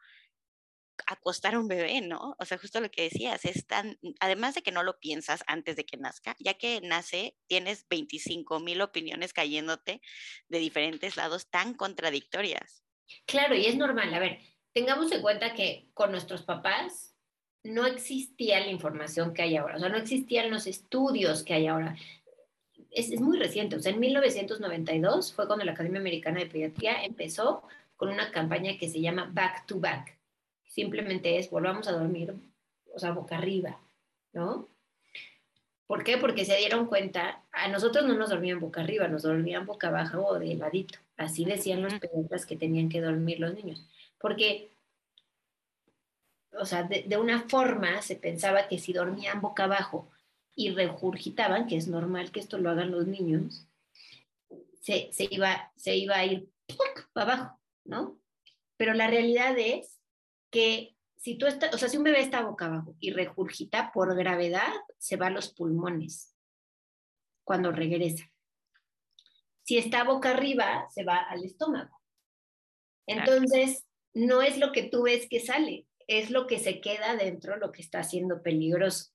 acostar a un bebé, ¿no? O sea, justo lo que decías, es tan, además de que no lo piensas antes de que nazca, ya que nace, tienes 25 mil opiniones cayéndote de diferentes lados tan contradictorias. Claro, y es normal. A ver, tengamos en cuenta que con nuestros papás no existía la información que hay ahora, o sea, no existían los estudios que hay ahora. Es, es muy reciente, o sea, en 1992 fue cuando la Academia Americana de Pediatría empezó con una campaña que se llama Back to Back simplemente es volvamos a dormir, o sea, boca arriba, ¿no? ¿Por qué? Porque se dieron cuenta, a nosotros no nos dormían boca arriba, nos dormían boca abajo o de ladito. Así decían los pediatras que tenían que dormir los niños. Porque, o sea, de, de, una forma se pensaba que si dormían boca abajo y regurgitaban, que es normal que esto lo hagan los niños, se, se iba, se iba a ir para abajo, ¿no? Pero la realidad es que si tú estás, o sea, si un bebé está boca abajo y regurgita por gravedad, se va a los pulmones cuando regresa. Si está boca arriba, se va al estómago. Entonces, no es lo que tú ves que sale, es lo que se queda dentro, lo que está haciendo peligroso.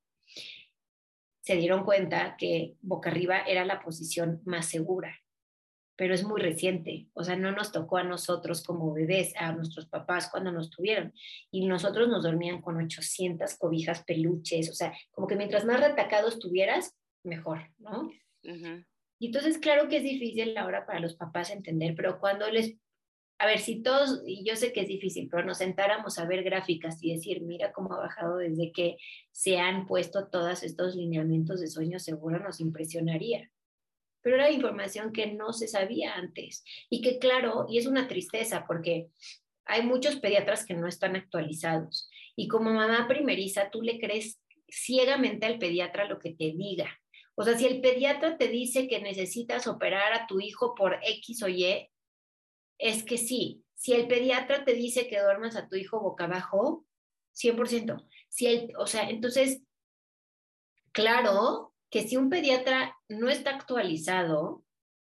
Se dieron cuenta que boca arriba era la posición más segura pero es muy reciente, o sea, no nos tocó a nosotros como bebés, a nuestros papás cuando nos tuvieron, y nosotros nos dormían con 800 cobijas peluches, o sea, como que mientras más retacados tuvieras, mejor, ¿no? Y entonces, claro que es difícil ahora para los papás entender, pero cuando les, a ver, si todos, y yo sé que es difícil, pero nos sentáramos a ver gráficas y decir, mira cómo ha bajado desde que se han puesto todos estos lineamientos de sueño seguro, nos impresionaría pero era información que no se sabía antes y que claro, y es una tristeza porque hay muchos pediatras que no están actualizados y como mamá primeriza tú le crees ciegamente al pediatra lo que te diga. O sea, si el pediatra te dice que necesitas operar a tu hijo por X o Y, es que sí. Si el pediatra te dice que duermas a tu hijo boca abajo, 100%. Si el, o sea, entonces, claro, que si un pediatra no está actualizado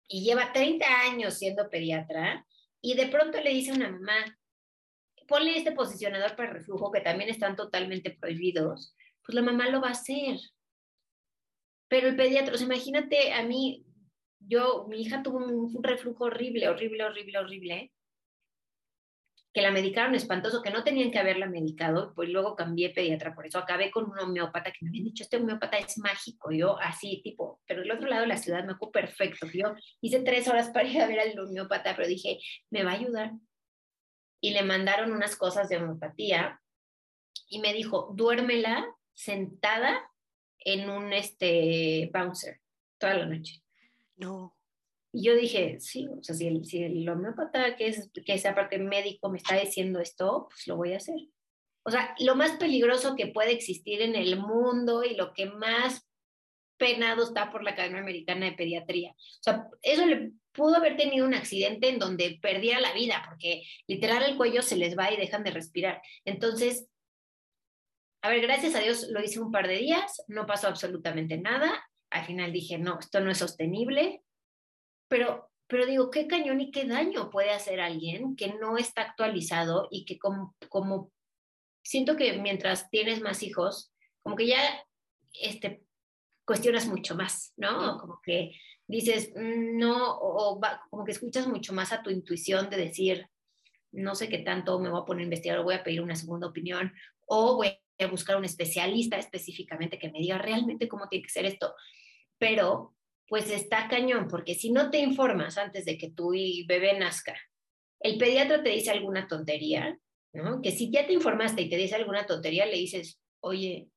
y lleva 30 años siendo pediatra y de pronto le dice a una mamá, ponle este posicionador para reflujo que también están totalmente prohibidos, pues la mamá lo va a hacer. Pero el pediatra, o sea, imagínate a mí, yo, mi hija tuvo un reflujo horrible, horrible, horrible, horrible, que la medicaron espantoso, que no tenían que haberla medicado, pues luego cambié pediatra, por eso acabé con un homeópata que me habían dicho, este homeópata es mágico, yo así, tipo, pero el otro lado de la ciudad me ocupó perfecto, yo hice tres horas para ir a ver al homeópata, pero dije, me va a ayudar. Y le mandaron unas cosas de homeopatía y me dijo, duérmela sentada en un este, bouncer toda la noche. No. Y yo dije, sí, o sea, si el, si el homeópata, que es, que es aparte médico, me está diciendo esto, pues lo voy a hacer. O sea, lo más peligroso que puede existir en el mundo y lo que más penado está por la Academia Americana de Pediatría. O sea, eso le pudo haber tenido un accidente en donde perdiera la vida, porque literal el cuello se les va y dejan de respirar. Entonces, a ver, gracias a Dios lo hice un par de días, no pasó absolutamente nada. Al final dije, no, esto no es sostenible, pero, pero digo, qué cañón y qué daño puede hacer alguien que no está actualizado y que como, como siento que mientras tienes más hijos, como que ya este, cuestionas mucho más, ¿no? Como que dices, mm, no, o, como que escuchas mucho más a tu intuición de decir, no sé qué tanto me voy a poner a investigar o voy a pedir una segunda opinión o voy a buscar un especialista específicamente que me diga realmente cómo tiene que ser esto. Pero pues está cañón, porque si no te informas antes de que tu bebé nazca, el pediatra te dice alguna tontería, ¿no? Que si ya te informaste y te dice alguna tontería, le dices, oye,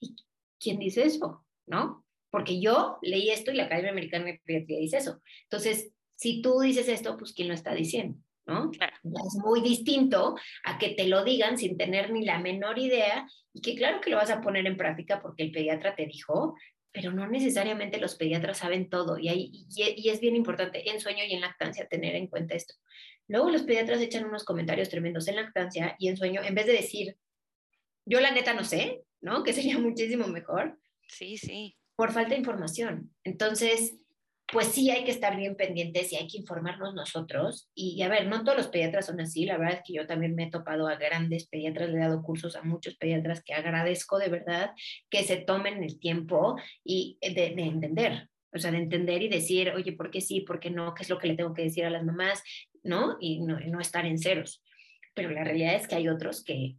¿y quién dice eso? ¿No? Porque yo leí esto y la Academia Americana de Pediatría dice eso. Entonces, si tú dices esto, pues ¿quién lo está diciendo? ¿No? Es muy distinto a que te lo digan sin tener ni la menor idea y que claro que lo vas a poner en práctica porque el pediatra te dijo, pero no necesariamente los pediatras saben todo y, y, es bien importante en sueño y en lactancia tener en cuenta esto. Luego los pediatras echan unos comentarios tremendos en lactancia y en sueño, en vez de decir, yo la neta no sé, ¿no? Que sería muchísimo mejor, Sí, sí. Por falta de información. Entonces, pues sí hay que estar bien pendientes y hay que informarnos nosotros. Y, a ver, no todos los pediatras son así. La verdad es que yo también me he topado a grandes pediatras, le he dado cursos a muchos pediatras que agradezco de verdad que se tomen el tiempo y de, de entender. O sea, de entender y decir, oye, ¿por qué sí? ¿Por qué no? ¿Qué es lo que le tengo que decir a las mamás? ¿No? Y no, no estar en ceros. Pero la realidad es que hay otros que,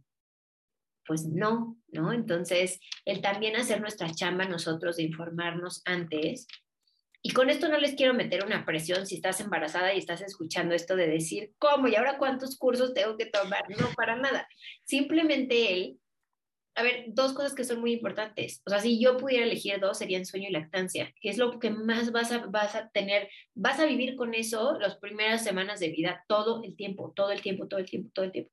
pues no, ¿no? Entonces, el también hacer nuestra chamba nosotros de informarnos antes y con esto no les quiero meter una presión si estás embarazada y estás escuchando esto de decir, ¿cómo? ¿Y ahora cuántos cursos tengo que tomar? No, para nada. Simplemente él, a ver, dos cosas que son muy importantes. O sea, si yo pudiera elegir dos, serían sueño y lactancia, que es lo que más vas a, vas a tener, vas a vivir con eso las primeras semanas de vida, todo el tiempo, todo el tiempo, todo el tiempo, todo el tiempo.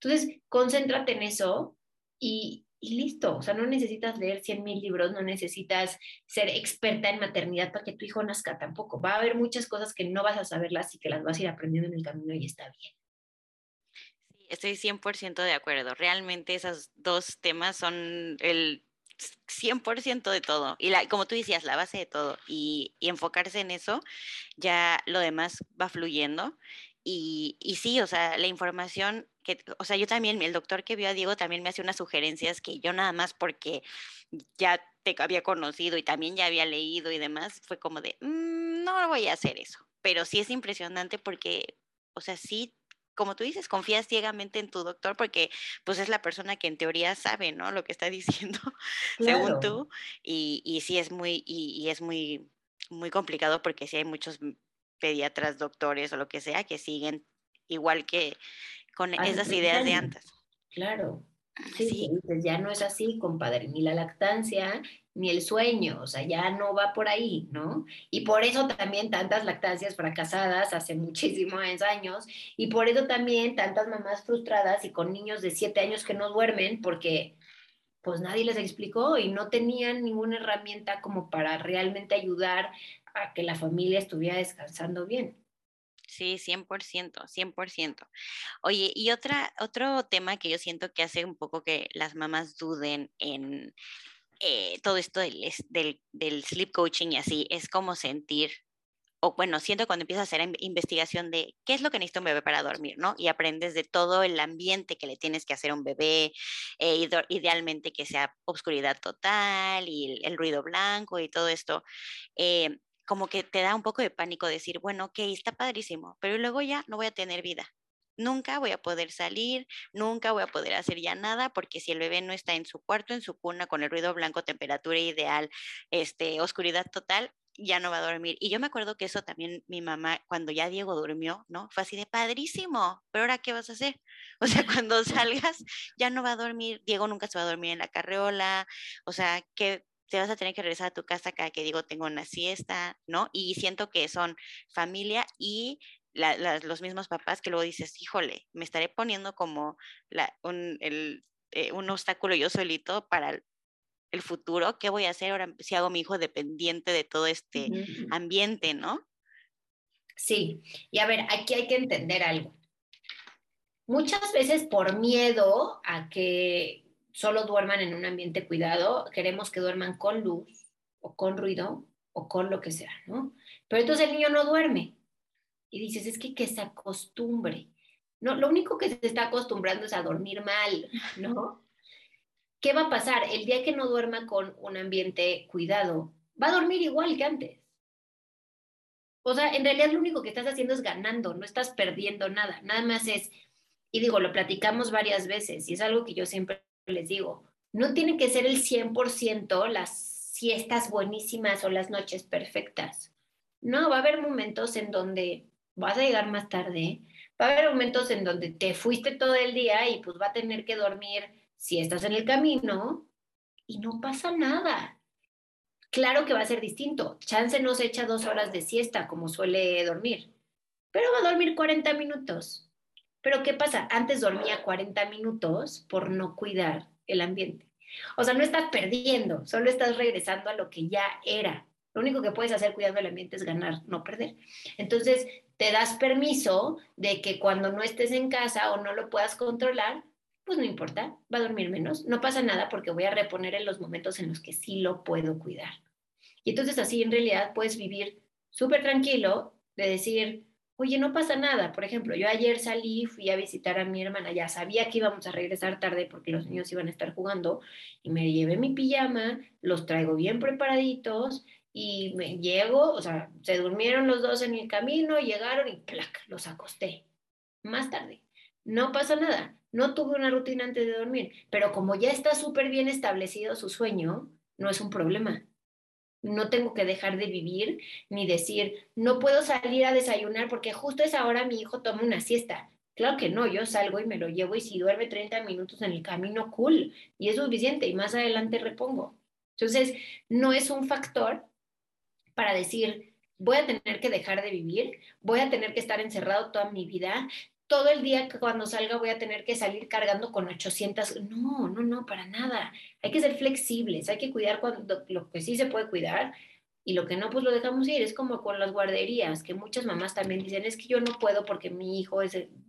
Entonces, concéntrate en eso y, y listo. O sea, no necesitas leer 100 mil libros, no necesitas ser experta en maternidad para que tu hijo nazca tampoco. Va a haber muchas cosas que no vas a saberlas y que las vas a ir aprendiendo en el camino y está bien. Sí, estoy 100% de acuerdo. Realmente esos dos temas son el 100% de todo. Y la, como tú decías, la base de todo. Y, y enfocarse en eso, ya lo demás va fluyendo. Y, y, sí, o sea, la información que, o sea, yo también, el doctor que vio a Diego también me hace unas sugerencias que yo nada más porque ya te había conocido y también ya había leído y demás, fue como de, mmm, no voy a hacer eso. Pero sí es impresionante porque, o sea, sí, como tú dices, confías ciegamente en tu doctor porque pues es la persona que en teoría sabe, ¿no? Lo que está diciendo, claro. según tú. Y, y sí es muy, y, y es muy, muy complicado porque sí hay muchos pediatras, doctores o lo que sea, que siguen igual que con Ay, esas ideas de antes. Claro. Sí, sí. Ya no es así, compadre, ni la lactancia, ni el sueño, o sea, ya no va por ahí, ¿no? Y por eso también tantas lactancias fracasadas hace muchísimos años, y por eso también tantas mamás frustradas y con niños de siete años que no duermen, porque pues nadie les explicó y no tenían ninguna herramienta como para realmente ayudar a que la familia estuviera descansando bien. Sí, 100%, 100%. Oye, y otra, otro tema que yo siento que hace un poco que las mamás duden en eh, todo esto del, del, del, sleep coaching y así, es como sentir, o bueno, siento cuando empiezas a hacer investigación de qué es lo que necesita un bebé para dormir, ¿no? Y aprendes de todo el ambiente que le tienes que hacer a un bebé, eh, idealmente que sea obscuridad total y el, ruido blanco y todo esto. Eh, como que te da un poco de pánico decir, bueno, ok, está padrísimo, pero luego ya no voy a tener vida. Nunca voy a poder salir, nunca voy a poder hacer ya nada, porque si el bebé no está en su cuarto, en su cuna, con el ruido blanco, temperatura ideal, este, oscuridad total, ya no va a dormir. Y yo me acuerdo que eso también mi mamá, cuando ya Diego durmió, ¿no? Fue así de padrísimo, pero ahora ¿qué vas a hacer? O sea, cuando salgas, ya no va a dormir, Diego nunca se va a dormir en la carreola, o sea, ¿qué, te vas a tener que regresar a tu casa cada que digo tengo una siesta, ¿no? Y siento que son familia y la, la, los mismos papás que luego dices, híjole, me estaré poniendo como la, un, el, eh, un obstáculo yo solito para el, el, futuro. ¿Qué voy a hacer ahora si hago a mi hijo dependiente de todo este ambiente, ¿no? Sí, y a ver, aquí hay que entender algo. Muchas veces por miedo a que solo duerman en un ambiente cuidado, queremos que duerman con luz o con ruido o con lo que sea, ¿no? Pero entonces el niño no duerme y dices, es que que se acostumbre. No, lo único que se está acostumbrando es a dormir mal, ¿no? ¿Qué va a pasar? El día que no duerma con un ambiente cuidado, va a dormir igual que antes. O sea, en realidad lo único que estás haciendo es ganando, no estás perdiendo nada. Nada más es, y digo, lo platicamos varias veces, y es algo que yo siempre les digo, no tiene que ser el 100% las siestas buenísimas o las noches perfectas. No, va a haber momentos en donde vas a llegar más tarde, va a haber momentos en donde te fuiste todo el día y pues va a tener que dormir si estás en el camino y no pasa nada. Claro que va a ser distinto. Chance no se echa dos horas de siesta como suele dormir, pero va a dormir 40 minutos. Pero ¿qué pasa? Antes dormía 40 minutos por no cuidar el ambiente. O sea, no estás perdiendo, solo estás regresando a lo que ya era. Lo único que puedes hacer cuidando el ambiente es ganar, no perder. Entonces, te das permiso de que cuando no estés en casa o no lo puedas controlar, pues no importa, va a dormir menos, no pasa nada porque voy a reponer en los momentos en los que sí lo puedo cuidar. Y entonces así en realidad puedes vivir súper tranquilo de decir, oye, no pasa nada. Por ejemplo, yo ayer salí, fui a visitar a mi hermana, ya sabía que íbamos a regresar tarde porque los niños iban a estar jugando y me llevé mi pijama, los traigo bien preparaditos y me llego, o sea, se durmieron los dos en el camino, llegaron y plac, los acosté. Más tarde. No pasa nada. No tuve una rutina antes de dormir, pero como ya está súper bien establecido su sueño, no es un problema no tengo que dejar de vivir ni decir, no puedo salir a desayunar porque justo es ahora mi hijo toma una siesta. Claro que no, yo salgo y me lo llevo y si duerme 30 minutos en el camino, cool, y es suficiente y más adelante repongo. Entonces, no es un factor para decir, voy a tener que dejar de vivir, voy a tener que estar encerrado toda mi vida, todo el día que cuando salga voy a tener que salir cargando con 800. No, no, no, para nada. Hay que ser flexibles, hay que cuidar cuando, lo que sí se puede cuidar y lo que no, pues lo dejamos ir. Es como con las guarderías, que muchas mamás también dicen, es que yo no puedo porque mi hijo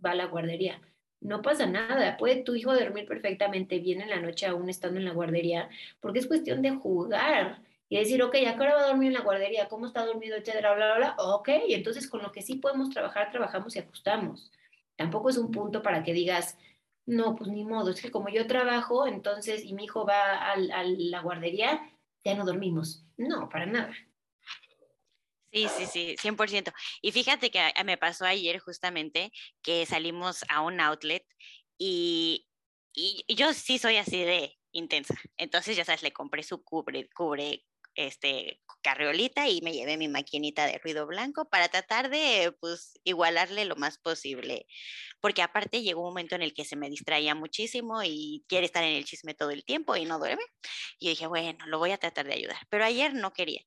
va a la guardería. No pasa nada, puede tu hijo dormir perfectamente bien en la noche aún estando en la guardería, porque es cuestión de jugar y decir, ok, ¿a qué hora va a dormir en la guardería? ¿Cómo está dormido? Etcétera, bla, bla, bla. Ok, entonces con lo que sí podemos trabajar, trabajamos y ajustamos. Tampoco es un punto para que digas, no, pues ni modo, es que como yo trabajo, entonces, y mi hijo va a, la guardería, ya no dormimos. No, para nada. Sí, sí, sí, 100%. Y fíjate que me pasó ayer justamente que salimos a un outlet y, y, yo sí soy así de intensa. Entonces, ya sabes, le compré su cubre, cubre este, carriolita y me llevé mi maquinita de ruido blanco para tratar de, pues, igualarle lo más posible. Porque aparte llegó un momento en el que se me distraía muchísimo y quiere estar en el chisme todo el tiempo y no duerme. Y dije, bueno, lo voy a tratar de ayudar. Pero ayer no quería.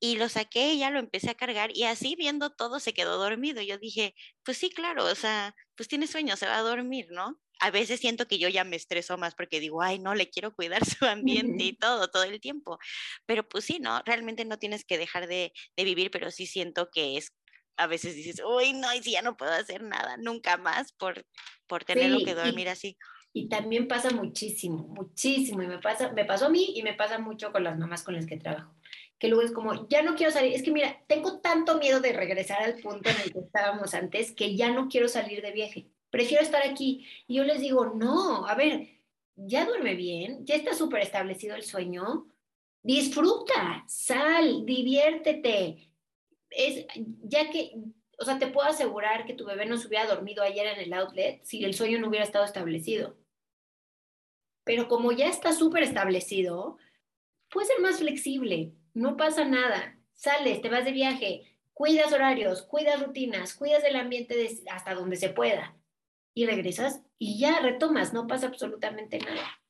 Y lo saqué y ya lo empecé a cargar y así viendo todo se quedó dormido. Yo dije, pues sí, claro, o sea, pues tiene sueño, se va a dormir, ¿no? A veces siento que yo ya me estreso más porque digo, ay, no, le quiero cuidar su ambiente y todo, todo el tiempo. Pero pues sí, ¿no? Realmente no tienes que dejar de, vivir, pero sí siento que es, a veces dices, uy, no, y si ya no puedo hacer nada nunca más por, por tenerlo que dormir así. Y también pasa muchísimo, muchísimo, y me, pasa, me pasó a mí y me pasa mucho con las mamás con las que trabajo que luego es como, ya no quiero salir, es que mira, tengo tanto miedo de regresar al punto en el que estábamos antes que ya no quiero salir de viaje prefiero estar aquí. Y yo les digo, no, a ver, ya duerme bien, ya está súper establecido el sueño, disfruta, sal, diviértete. Es, ya que, o sea, te puedo asegurar que tu bebé no se hubiera dormido ayer en el outlet si el sueño no hubiera estado establecido. Pero como ya está súper establecido, puedes ser más flexible, no pasa nada. Sales, te vas de viaje, cuidas horarios, cuidas rutinas, cuidas el ambiente hasta donde se pueda y regresas y ya retomas, no pasa absolutamente nada.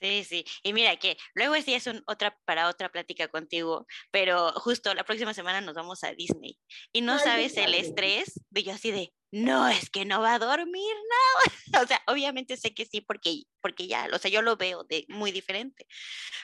Sí, sí. Y mira que luego es es otra para otra plática contigo, pero justo la próxima semana nos vamos a Disney y no sabes el estrés de yo así de, no, es que no va a dormir, no. o sea, obviamente sé que sí porque porque ya, o sea, yo lo veo de muy diferente.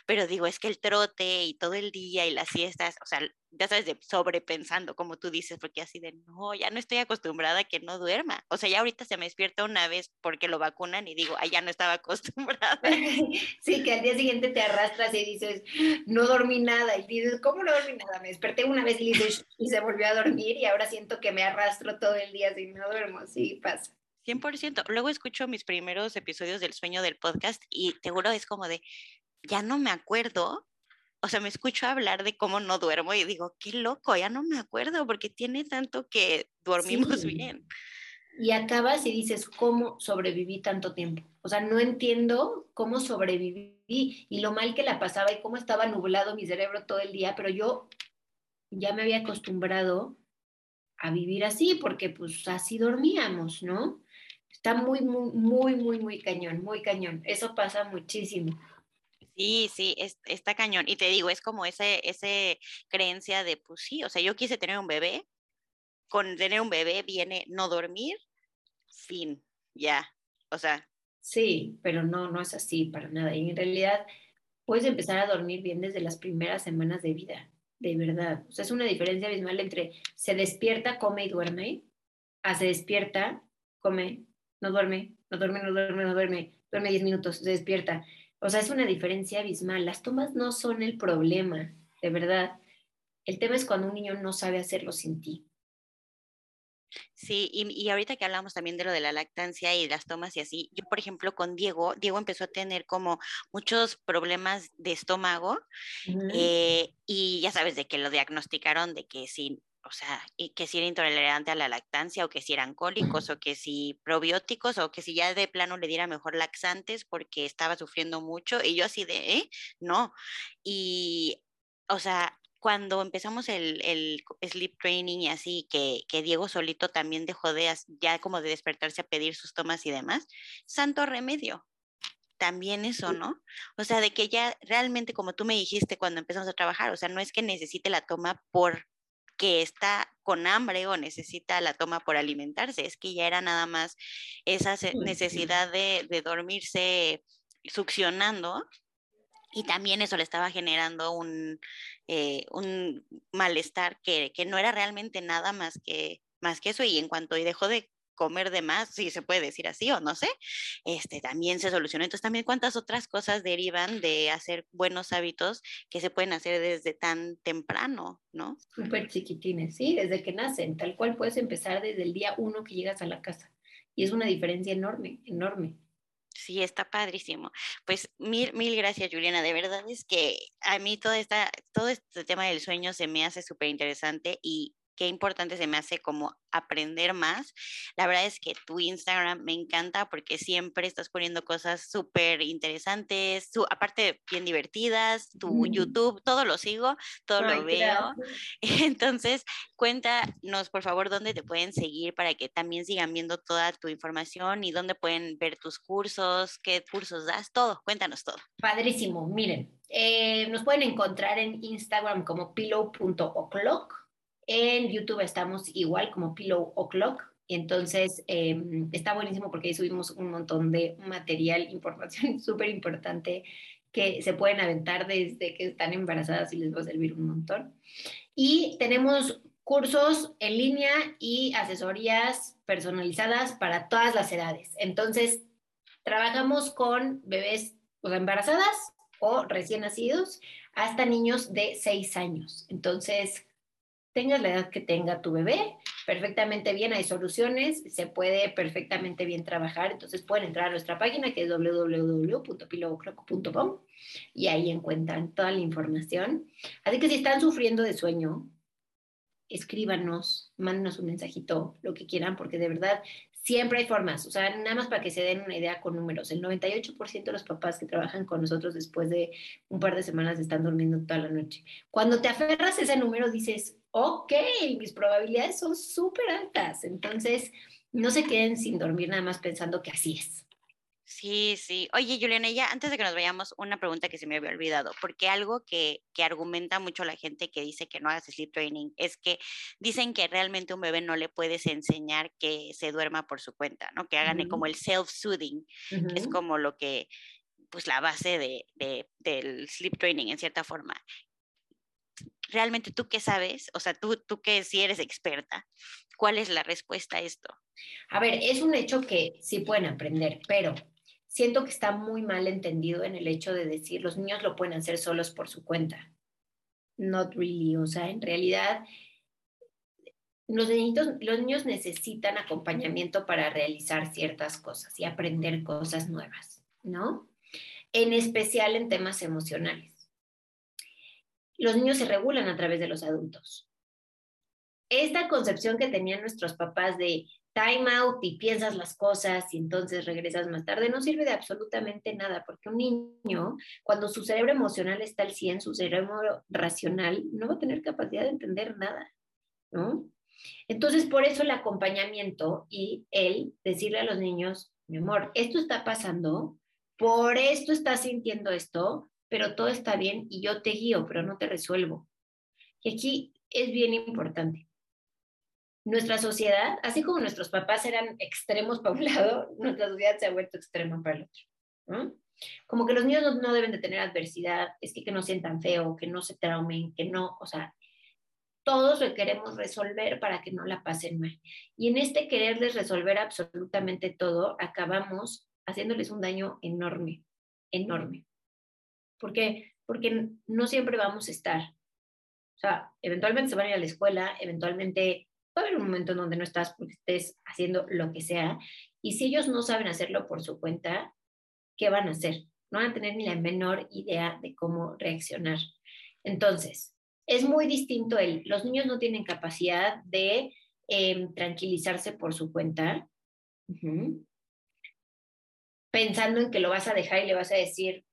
Pero digo, es que el trote y todo el día y las siestas, o sea, ya sabes, de sobrepensando, como tú dices, porque así de, no, ya no estoy acostumbrada a que no duerma. O sea, ya ahorita se me despierta una vez porque lo vacunan y digo, ay, ya no estaba acostumbrada. Sí, que al día siguiente te arrastras y dices, no dormí nada. Y dices, ¿cómo no dormí nada? Me desperté una vez y, y se volvió a dormir y ahora siento que me arrastro todo el día sin no duermo. Sí, pasa. 100%. Luego escucho mis primeros episodios del sueño del podcast y seguro es como de, ya no me acuerdo. O sea, me escucho hablar de cómo no duermo y digo, qué loco, ya no me acuerdo porque tiene tanto que dormimos bien. Y acabas y dices, ¿cómo sobreviví tanto tiempo? O sea, no entiendo cómo sobreviví y lo mal que la pasaba y cómo estaba nublado mi cerebro todo el día, pero yo ya me había acostumbrado a vivir así porque pues así dormíamos, ¿no? Está muy, muy, muy, muy, muy cañón, muy cañón. Eso pasa muchísimo. Sí, sí, está cañón. Y te digo, es como ese, ese creencia de, pues sí, o sea, yo quise tener un bebé, con tener un bebé viene no dormir, fin, ya, o sea. Sí, pero no, no es así para nada. Y en realidad puedes empezar a dormir bien desde las primeras semanas de vida, de verdad. O sea, es una diferencia abismal entre se despierta, come y duerme, a se despierta, come, no duerme, no duerme, no duerme, no duerme, duerme 10 minutos, se despierta. O sea, es una diferencia abismal. Las tomas no son el problema, de verdad. El tema es cuando un niño no sabe hacerlo sin ti. Sí, y, y, ahorita que hablamos también de lo de la lactancia y las tomas y así, yo por ejemplo con Diego, Diego empezó a tener como muchos problemas de estómago eh, y ya sabes de que lo diagnosticaron de que sí, o sea, y que si era intolerante a la lactancia o que si eran cólicos o que si probióticos o que si ya de plano le diera mejor laxantes porque estaba sufriendo mucho y yo así de, ¿eh? No. Y, o sea, cuando empezamos el, el, sleep training y así, que, que, Diego solito también dejó de, ya como de despertarse a pedir sus tomas y demás, santo remedio. También eso, ¿no? O sea, de que ya realmente, como tú me dijiste cuando empezamos a trabajar, o sea, no es que necesite la toma por que está con hambre o necesita la toma por alimentarse, es que ya era nada más esa necesidad de, de dormirse succionando y también eso le estaba generando un, eh, un malestar que, que, no era realmente nada más que, más que eso y en cuanto dejó de comer de más, si se puede decir así o no sé, este también se solucionó. Entonces también cuántas otras cosas derivan de hacer buenos hábitos que se pueden hacer desde tan temprano, ¿no? Súper chiquitines, sí, desde que nacen, tal cual puedes empezar desde el día uno que llegas a la casa. Y es una diferencia enorme, enorme. Sí, está padrísimo. Pues mil, mil gracias, Juliana. De verdad es que a mí todo, esta, todo este tema del sueño se me hace súper interesante y qué importante se me hace como aprender más. La verdad es que tu Instagram me encanta porque siempre estás poniendo cosas súper interesantes, su, aparte bien divertidas, tu YouTube, todo lo sigo, todo lo veo. Entonces, cuéntanos por favor dónde te pueden seguir para que también sigan viendo toda tu información y dónde pueden ver tus cursos, qué cursos das, todo. Cuéntanos todo. Padrísimo, miren. Eh, nos pueden encontrar en Instagram como pillow.o'clock en YouTube estamos igual como Pillow O'Clock. Entonces, em, está buenísimo porque ahí subimos un montón de material, información súper importante que se pueden aventar desde que están embarazadas y les va a servir un montón. Y tenemos cursos en línea y asesorías personalizadas para todas las edades. Entonces, trabajamos con bebés o embarazadas o recién nacidos hasta niños de 6 años. Entonces, tengas la edad que tenga tu bebé, perfectamente bien, hay soluciones, se puede perfectamente bien trabajar, entonces pueden entrar a nuestra página que es www.pilowclock.com y ahí encuentran toda la información. Así que si están sufriendo de sueño, escríbanos, mándenos un mensajito, lo que quieran, porque de verdad siempre hay formas, o sea, nada más para que se den una idea con números. El 98% de los papás que trabajan con nosotros después de un par de semanas están durmiendo toda la noche. Cuando te aferras a ese número dices, ok, mis probabilidades son súper altas. Entonces, no se queden sin dormir nada más pensando que así es. Sí, sí. Oye, Juliana, ya antes de que nos vayamos, una pregunta que se me había olvidado, porque algo que, que, argumenta mucho la gente que dice que no hagas sleep training es que dicen que realmente un bebé no le puedes enseñar que se duerma por su cuenta, ¿no? Que hagan como el self-soothing, que es como lo que, pues la base de, de, del sleep training en cierta forma realmente tú qué sabes, o sea, tú, tú que si eres experta, ¿cuál es la respuesta a esto? A ver, es un hecho que sí pueden aprender, pero siento que está muy mal entendido en el hecho de decir los niños lo pueden hacer solos por su cuenta. Not really, o sea, en realidad los, niños, los niños necesitan acompañamiento para realizar ciertas cosas y aprender cosas nuevas, ¿no? En especial en temas emocionales los niños se regulan a través de los adultos. Esta concepción que tenían nuestros papás de time out y piensas las cosas y entonces regresas más tarde no sirve de absolutamente nada, porque un niño, cuando su cerebro emocional está al 100, su cerebro racional no va a tener capacidad de entender nada, ¿no? Entonces, por eso el acompañamiento y el decirle a los niños, mi amor, esto está pasando, por esto estás sintiendo esto, pero todo está bien y yo te guío, pero no te resuelvo. Y aquí es bien importante. Nuestra sociedad, así como nuestros papás eran extremos para un lado, nuestra sociedad se ha vuelto extrema para el otro. Como que los niños no, deben de tener adversidad, es que, que no sientan feo, que no se traumen, que no, o sea, todos lo queremos resolver para que no la pasen mal. Y en este quererles resolver absolutamente todo, acabamos haciéndoles un daño enorme, enorme. ¿Por qué? Porque no siempre vamos a estar. O sea, eventualmente se van a ir a la escuela, eventualmente va a haber un momento en donde no estás porque estés haciendo lo que sea. Y si ellos no saben hacerlo por su cuenta, ¿qué van a hacer? No van a tener ni la menor idea de cómo reaccionar. Entonces, es muy distinto el, los niños no tienen capacidad de em, tranquilizarse por su cuenta, pensando en que lo vas a dejar y le vas a decir,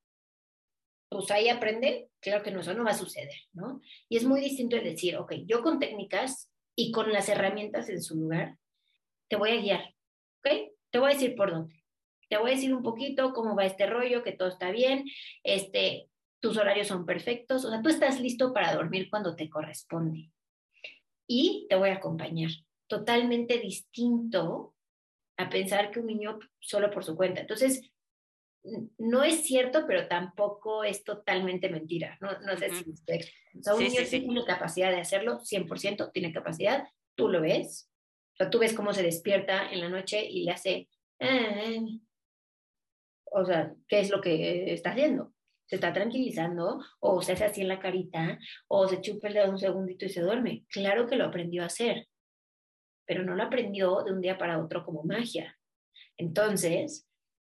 pues ahí aprende, claro que no, eso no va a suceder, ¿no? Y es muy distinto el decir, ok, yo con técnicas y con las herramientas en su lugar, te voy a guiar, ¿ok? Te voy a decir por dónde. Te voy a decir un poquito cómo va este rollo, que todo está bien, este, tus horarios son perfectos, o sea, tú estás listo para dormir cuando te corresponde. Y te voy a acompañar. Totalmente distinto a pensar que un niño solo por su cuenta. Entonces, no es cierto, pero tampoco es totalmente mentira. No, no sé si usted, o sea, un niño tiene capacidad de hacerlo, 100% tiene capacidad, tú lo ves. O sea, tú ves cómo se despierta en la noche y le hace, ah", o sea, ¿qué es lo que está haciendo? Se está tranquilizando o se hace así en la carita o se chupa el dedo un segundito y se duerme. Claro que lo aprendió a hacer, pero no lo aprendió de un día para otro como magia. Entonces,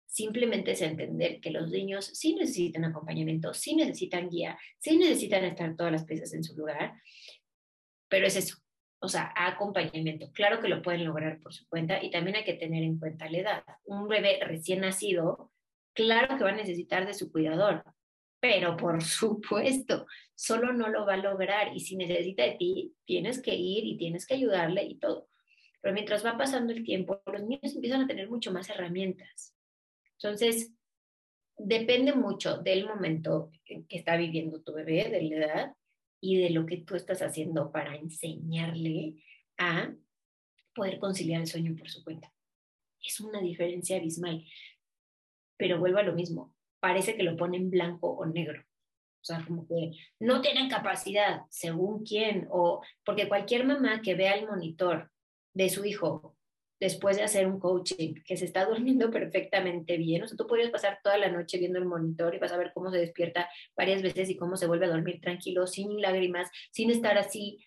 simplemente es entender que los niños sí necesitan acompañamiento, sí necesitan guía, sí necesitan estar todas las piezas en su lugar, pero es eso, o sea, acompañamiento. Claro que lo pueden lograr por su cuenta y también hay que tener en cuenta la edad. Un bebé recién nacido, claro que va a necesitar de su cuidador, pero por supuesto, solo no lo va a lograr y si necesita de ti, tienes que ir y tienes que ayudarle y todo. Pero mientras va pasando el tiempo, los niños empiezan a tener mucho más herramientas. Entonces, depende mucho del momento que está viviendo tu bebé, de la edad y de lo que tú estás haciendo para enseñarle a poder conciliar el sueño por su cuenta. Es una diferencia abismal. Pero vuelvo a lo mismo, parece que lo ponen blanco o negro. O sea, como que no tienen capacidad, según quién, o porque cualquier mamá que vea el monitor de su hijo después de hacer un coaching, que se está durmiendo perfectamente bien. O sea, tú podrías pasar toda la noche viendo el monitor y vas a ver cómo se despierta varias veces y cómo se vuelve a dormir tranquilo, sin lágrimas, sin estar así,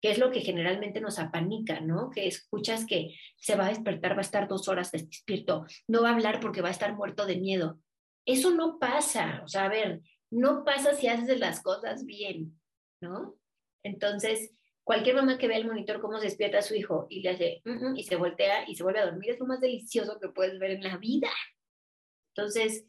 que es lo que generalmente nos apanica, ¿no? Que escuchas que se va a despertar, va a estar dos horas despierto, no va a hablar porque va a estar muerto de miedo. Eso no pasa, o sea, a ver, no pasa si haces las cosas bien, ¿no? Entonces, Cualquier mamá que vea el monitor cómo se despierta a su hijo y le hace, y se voltea y se vuelve a dormir, es lo más delicioso que puedes ver en la vida. Entonces,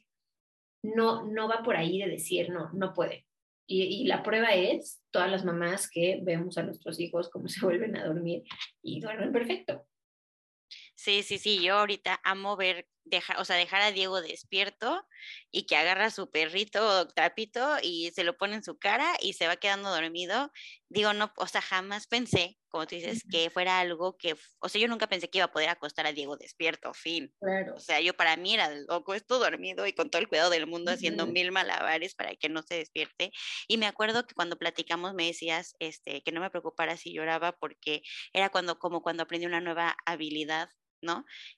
no, no va por ahí de decir, no, no puede. Y, y, la prueba es todas las mamás que vemos a nuestros hijos cómo se vuelven a dormir y duermen perfecto. Sí, sí, sí, yo ahorita amo ver dejar, o sea, dejar a Diego despierto y que agarra a su perrito o trapito y se lo pone en su cara y se va quedando dormido. Digo, no, o sea, jamás pensé, como tú dices, que fuera algo que, o sea, yo nunca pensé que iba a poder acostar a Diego despierto, fin. Claro. O sea, yo para mí era loco esto dormido y con todo el cuidado del mundo haciendo mil malabares para que no se despierte. Y me acuerdo que cuando platicamos me decías este, que no me preocupara si lloraba porque era cuando, como cuando aprendí una nueva habilidad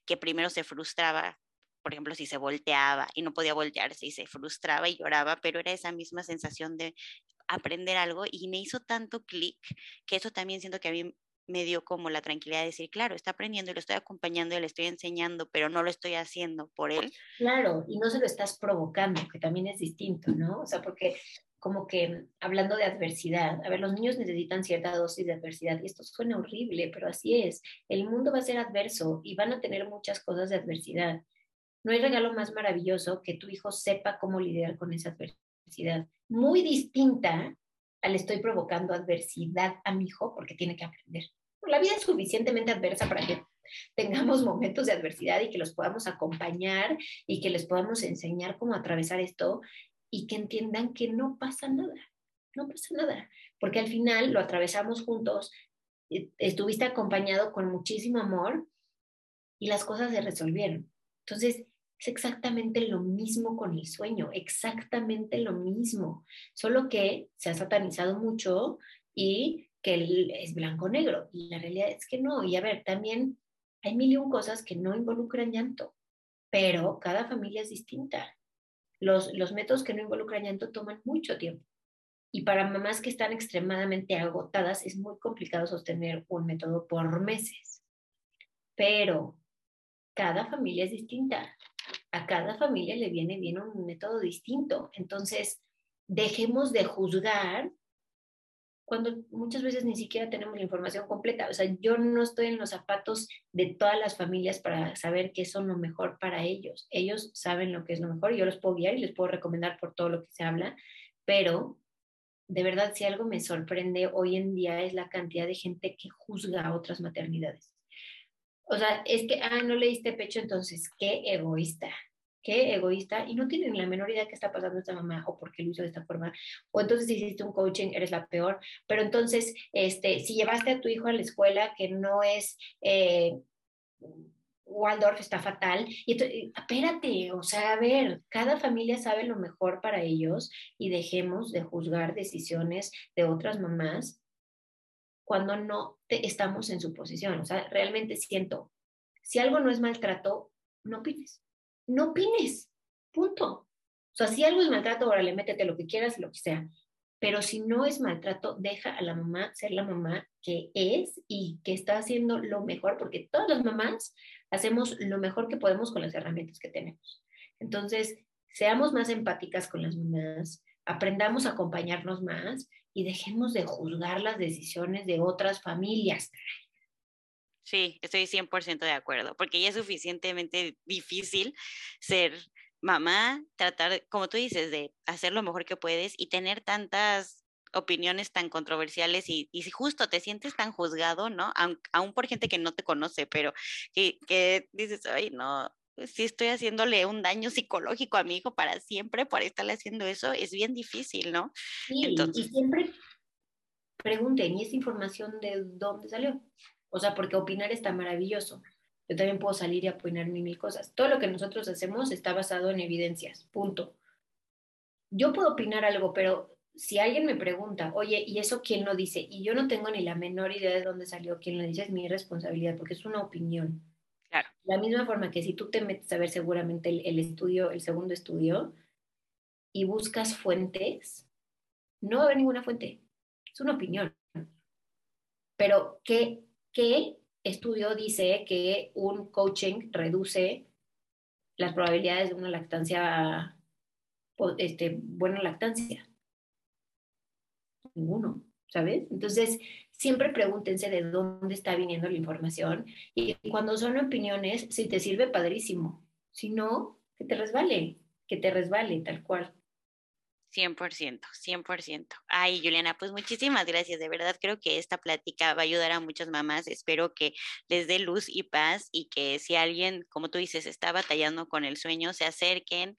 Que primero se frustraba, por ejemplo, si se volteaba y no podía voltearse y se frustraba y lloraba, pero era esa misma sensación de aprender algo y me hizo tanto clic que eso también siento que a mí me dio como la tranquilidad de decir, claro, está aprendiendo y lo estoy acompañando y le estoy enseñando, pero no lo estoy haciendo por él. Claro, y no se lo estás provocando, que también es distinto, ¿no? O sea, porque como que hablando de adversidad, a ver, los niños necesitan cierta dosis de adversidad y esto suena horrible, pero así es. El mundo va a ser adverso y van a tener muchas cosas de adversidad. No hay regalo más maravilloso que tu hijo sepa cómo lidiar con esa adversidad. Muy distinta al estoy provocando adversidad a mi hijo porque tiene que aprender. La vida es suficientemente adversa para que tengamos momentos de adversidad y que los podamos acompañar y que les podamos enseñar cómo atravesar esto y que entiendan que no pasa nada, no pasa nada, porque al final lo atravesamos juntos, estuviste acompañado con muchísimo amor y las cosas se resolvieron. Entonces, es exactamente lo mismo con el sueño, exactamente lo mismo, solo que se ha satanizado mucho y que es blanco-negro. Y la realidad es que no. Y a ver, también hay mil y un cosas que no involucran llanto. pero cada familia es distinta. Los, los métodos que no involucran llanto toman mucho tiempo. Y para mamás que están extremadamente agotadas es muy complicado sostener un método por meses. Pero cada familia es distinta. A cada familia le viene bien un método distinto. Entonces, dejemos de juzgar cuando muchas veces ni siquiera tenemos la información completa. O sea, yo no estoy en los zapatos de todas las familias para saber qué son lo mejor para ellos. Ellos saben lo que es lo mejor, yo los puedo guiar y les puedo recomendar por todo lo que se habla, pero de verdad, si algo me sorprende hoy en día es la cantidad de gente que juzga a otras maternidades. O sea, es que, ah, no le diste pecho, entonces, qué egoísta, qué egoísta, y no tienen la menor idea qué está pasando esta mamá o por qué lo hizo de esta forma, o entonces si hiciste un coaching, eres la peor, pero entonces, este, si llevaste a tu hijo a la escuela que no es... Eh, Waldorf está fatal. Y espérate, o sea, a ver, cada familia sabe lo mejor para ellos y dejemos de juzgar decisiones de otras mamás cuando no estamos en su posición. O sea, realmente siento, si algo no es maltrato, no opines. No opines. Punto. O sea, si algo es maltrato, órale, métete lo que quieras, lo que sea. Pero si no es maltrato, deja a la mamá ser la mamá que es y que está haciendo lo mejor, porque todas las mamás hacemos lo mejor que podemos con las herramientas que tenemos. Entonces, seamos más empáticas con las mamás, aprendamos a acompañarnos más y dejemos de juzgar las decisiones de otras familias. Sí, estoy 100% de acuerdo, porque ya es suficientemente difícil ser mamá, tratar, como tú dices, de hacer lo mejor que puedes y tener tantas opiniones tan controversiales y, y si justo te sientes tan juzgado, ¿no? Aún, por gente que no te conoce, pero que, que dices, ay, no, pues si estoy haciéndole un daño psicológico a mi hijo para siempre por estarle haciendo eso, es bien difícil, ¿no? Sí, Entonces, y siempre pregunten, ¿y esta información de dónde salió? O sea, porque opinar está maravilloso. Yo también puedo salir y opinar mil cosas. Todo lo que nosotros hacemos está basado en evidencias, punto. Yo puedo opinar algo, pero si alguien me pregunta, oye, ¿y eso quién lo dice? Y yo no tengo ni la menor idea de dónde salió quién lo dice, es mi responsabilidad, porque es una opinión. Claro. La misma forma que si tú te metes a ver seguramente el, estudio, el segundo estudio, y buscas fuentes, no va a haber ninguna fuente. Es una opinión. Pero, ¿qué, qué estudio dice que un coaching reduce las probabilidades de una lactancia, este, buena lactancia? ninguno, ¿sabes? Entonces, siempre pregúntense de dónde está viniendo la información y cuando son opiniones, si te sirve, padrísimo. Si no, que te resbale, que te resbale tal cual. 100%, 100%. Ay, Juliana, pues muchísimas gracias. De verdad creo que esta plática va a ayudar a muchas mamás. Espero que les dé luz y paz y que si alguien, como tú dices, está batallando con el sueño, se acerquen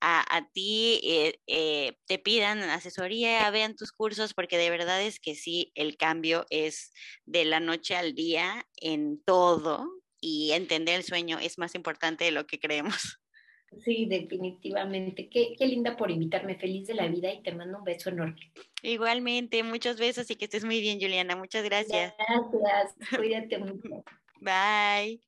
a, ti, eh, eh, te pidan asesoría, vean tus cursos, porque de verdad es que sí, el cambio es de la noche al día en todo y entender el sueño es más importante de lo que creemos. Sí, definitivamente. Qué, qué linda por invitarme. Feliz de la vida y te mando un beso enorme. Igualmente, muchos besos y que estés muy bien, Juliana. Muchas gracias. Gracias. Cuídate mucho. Bye.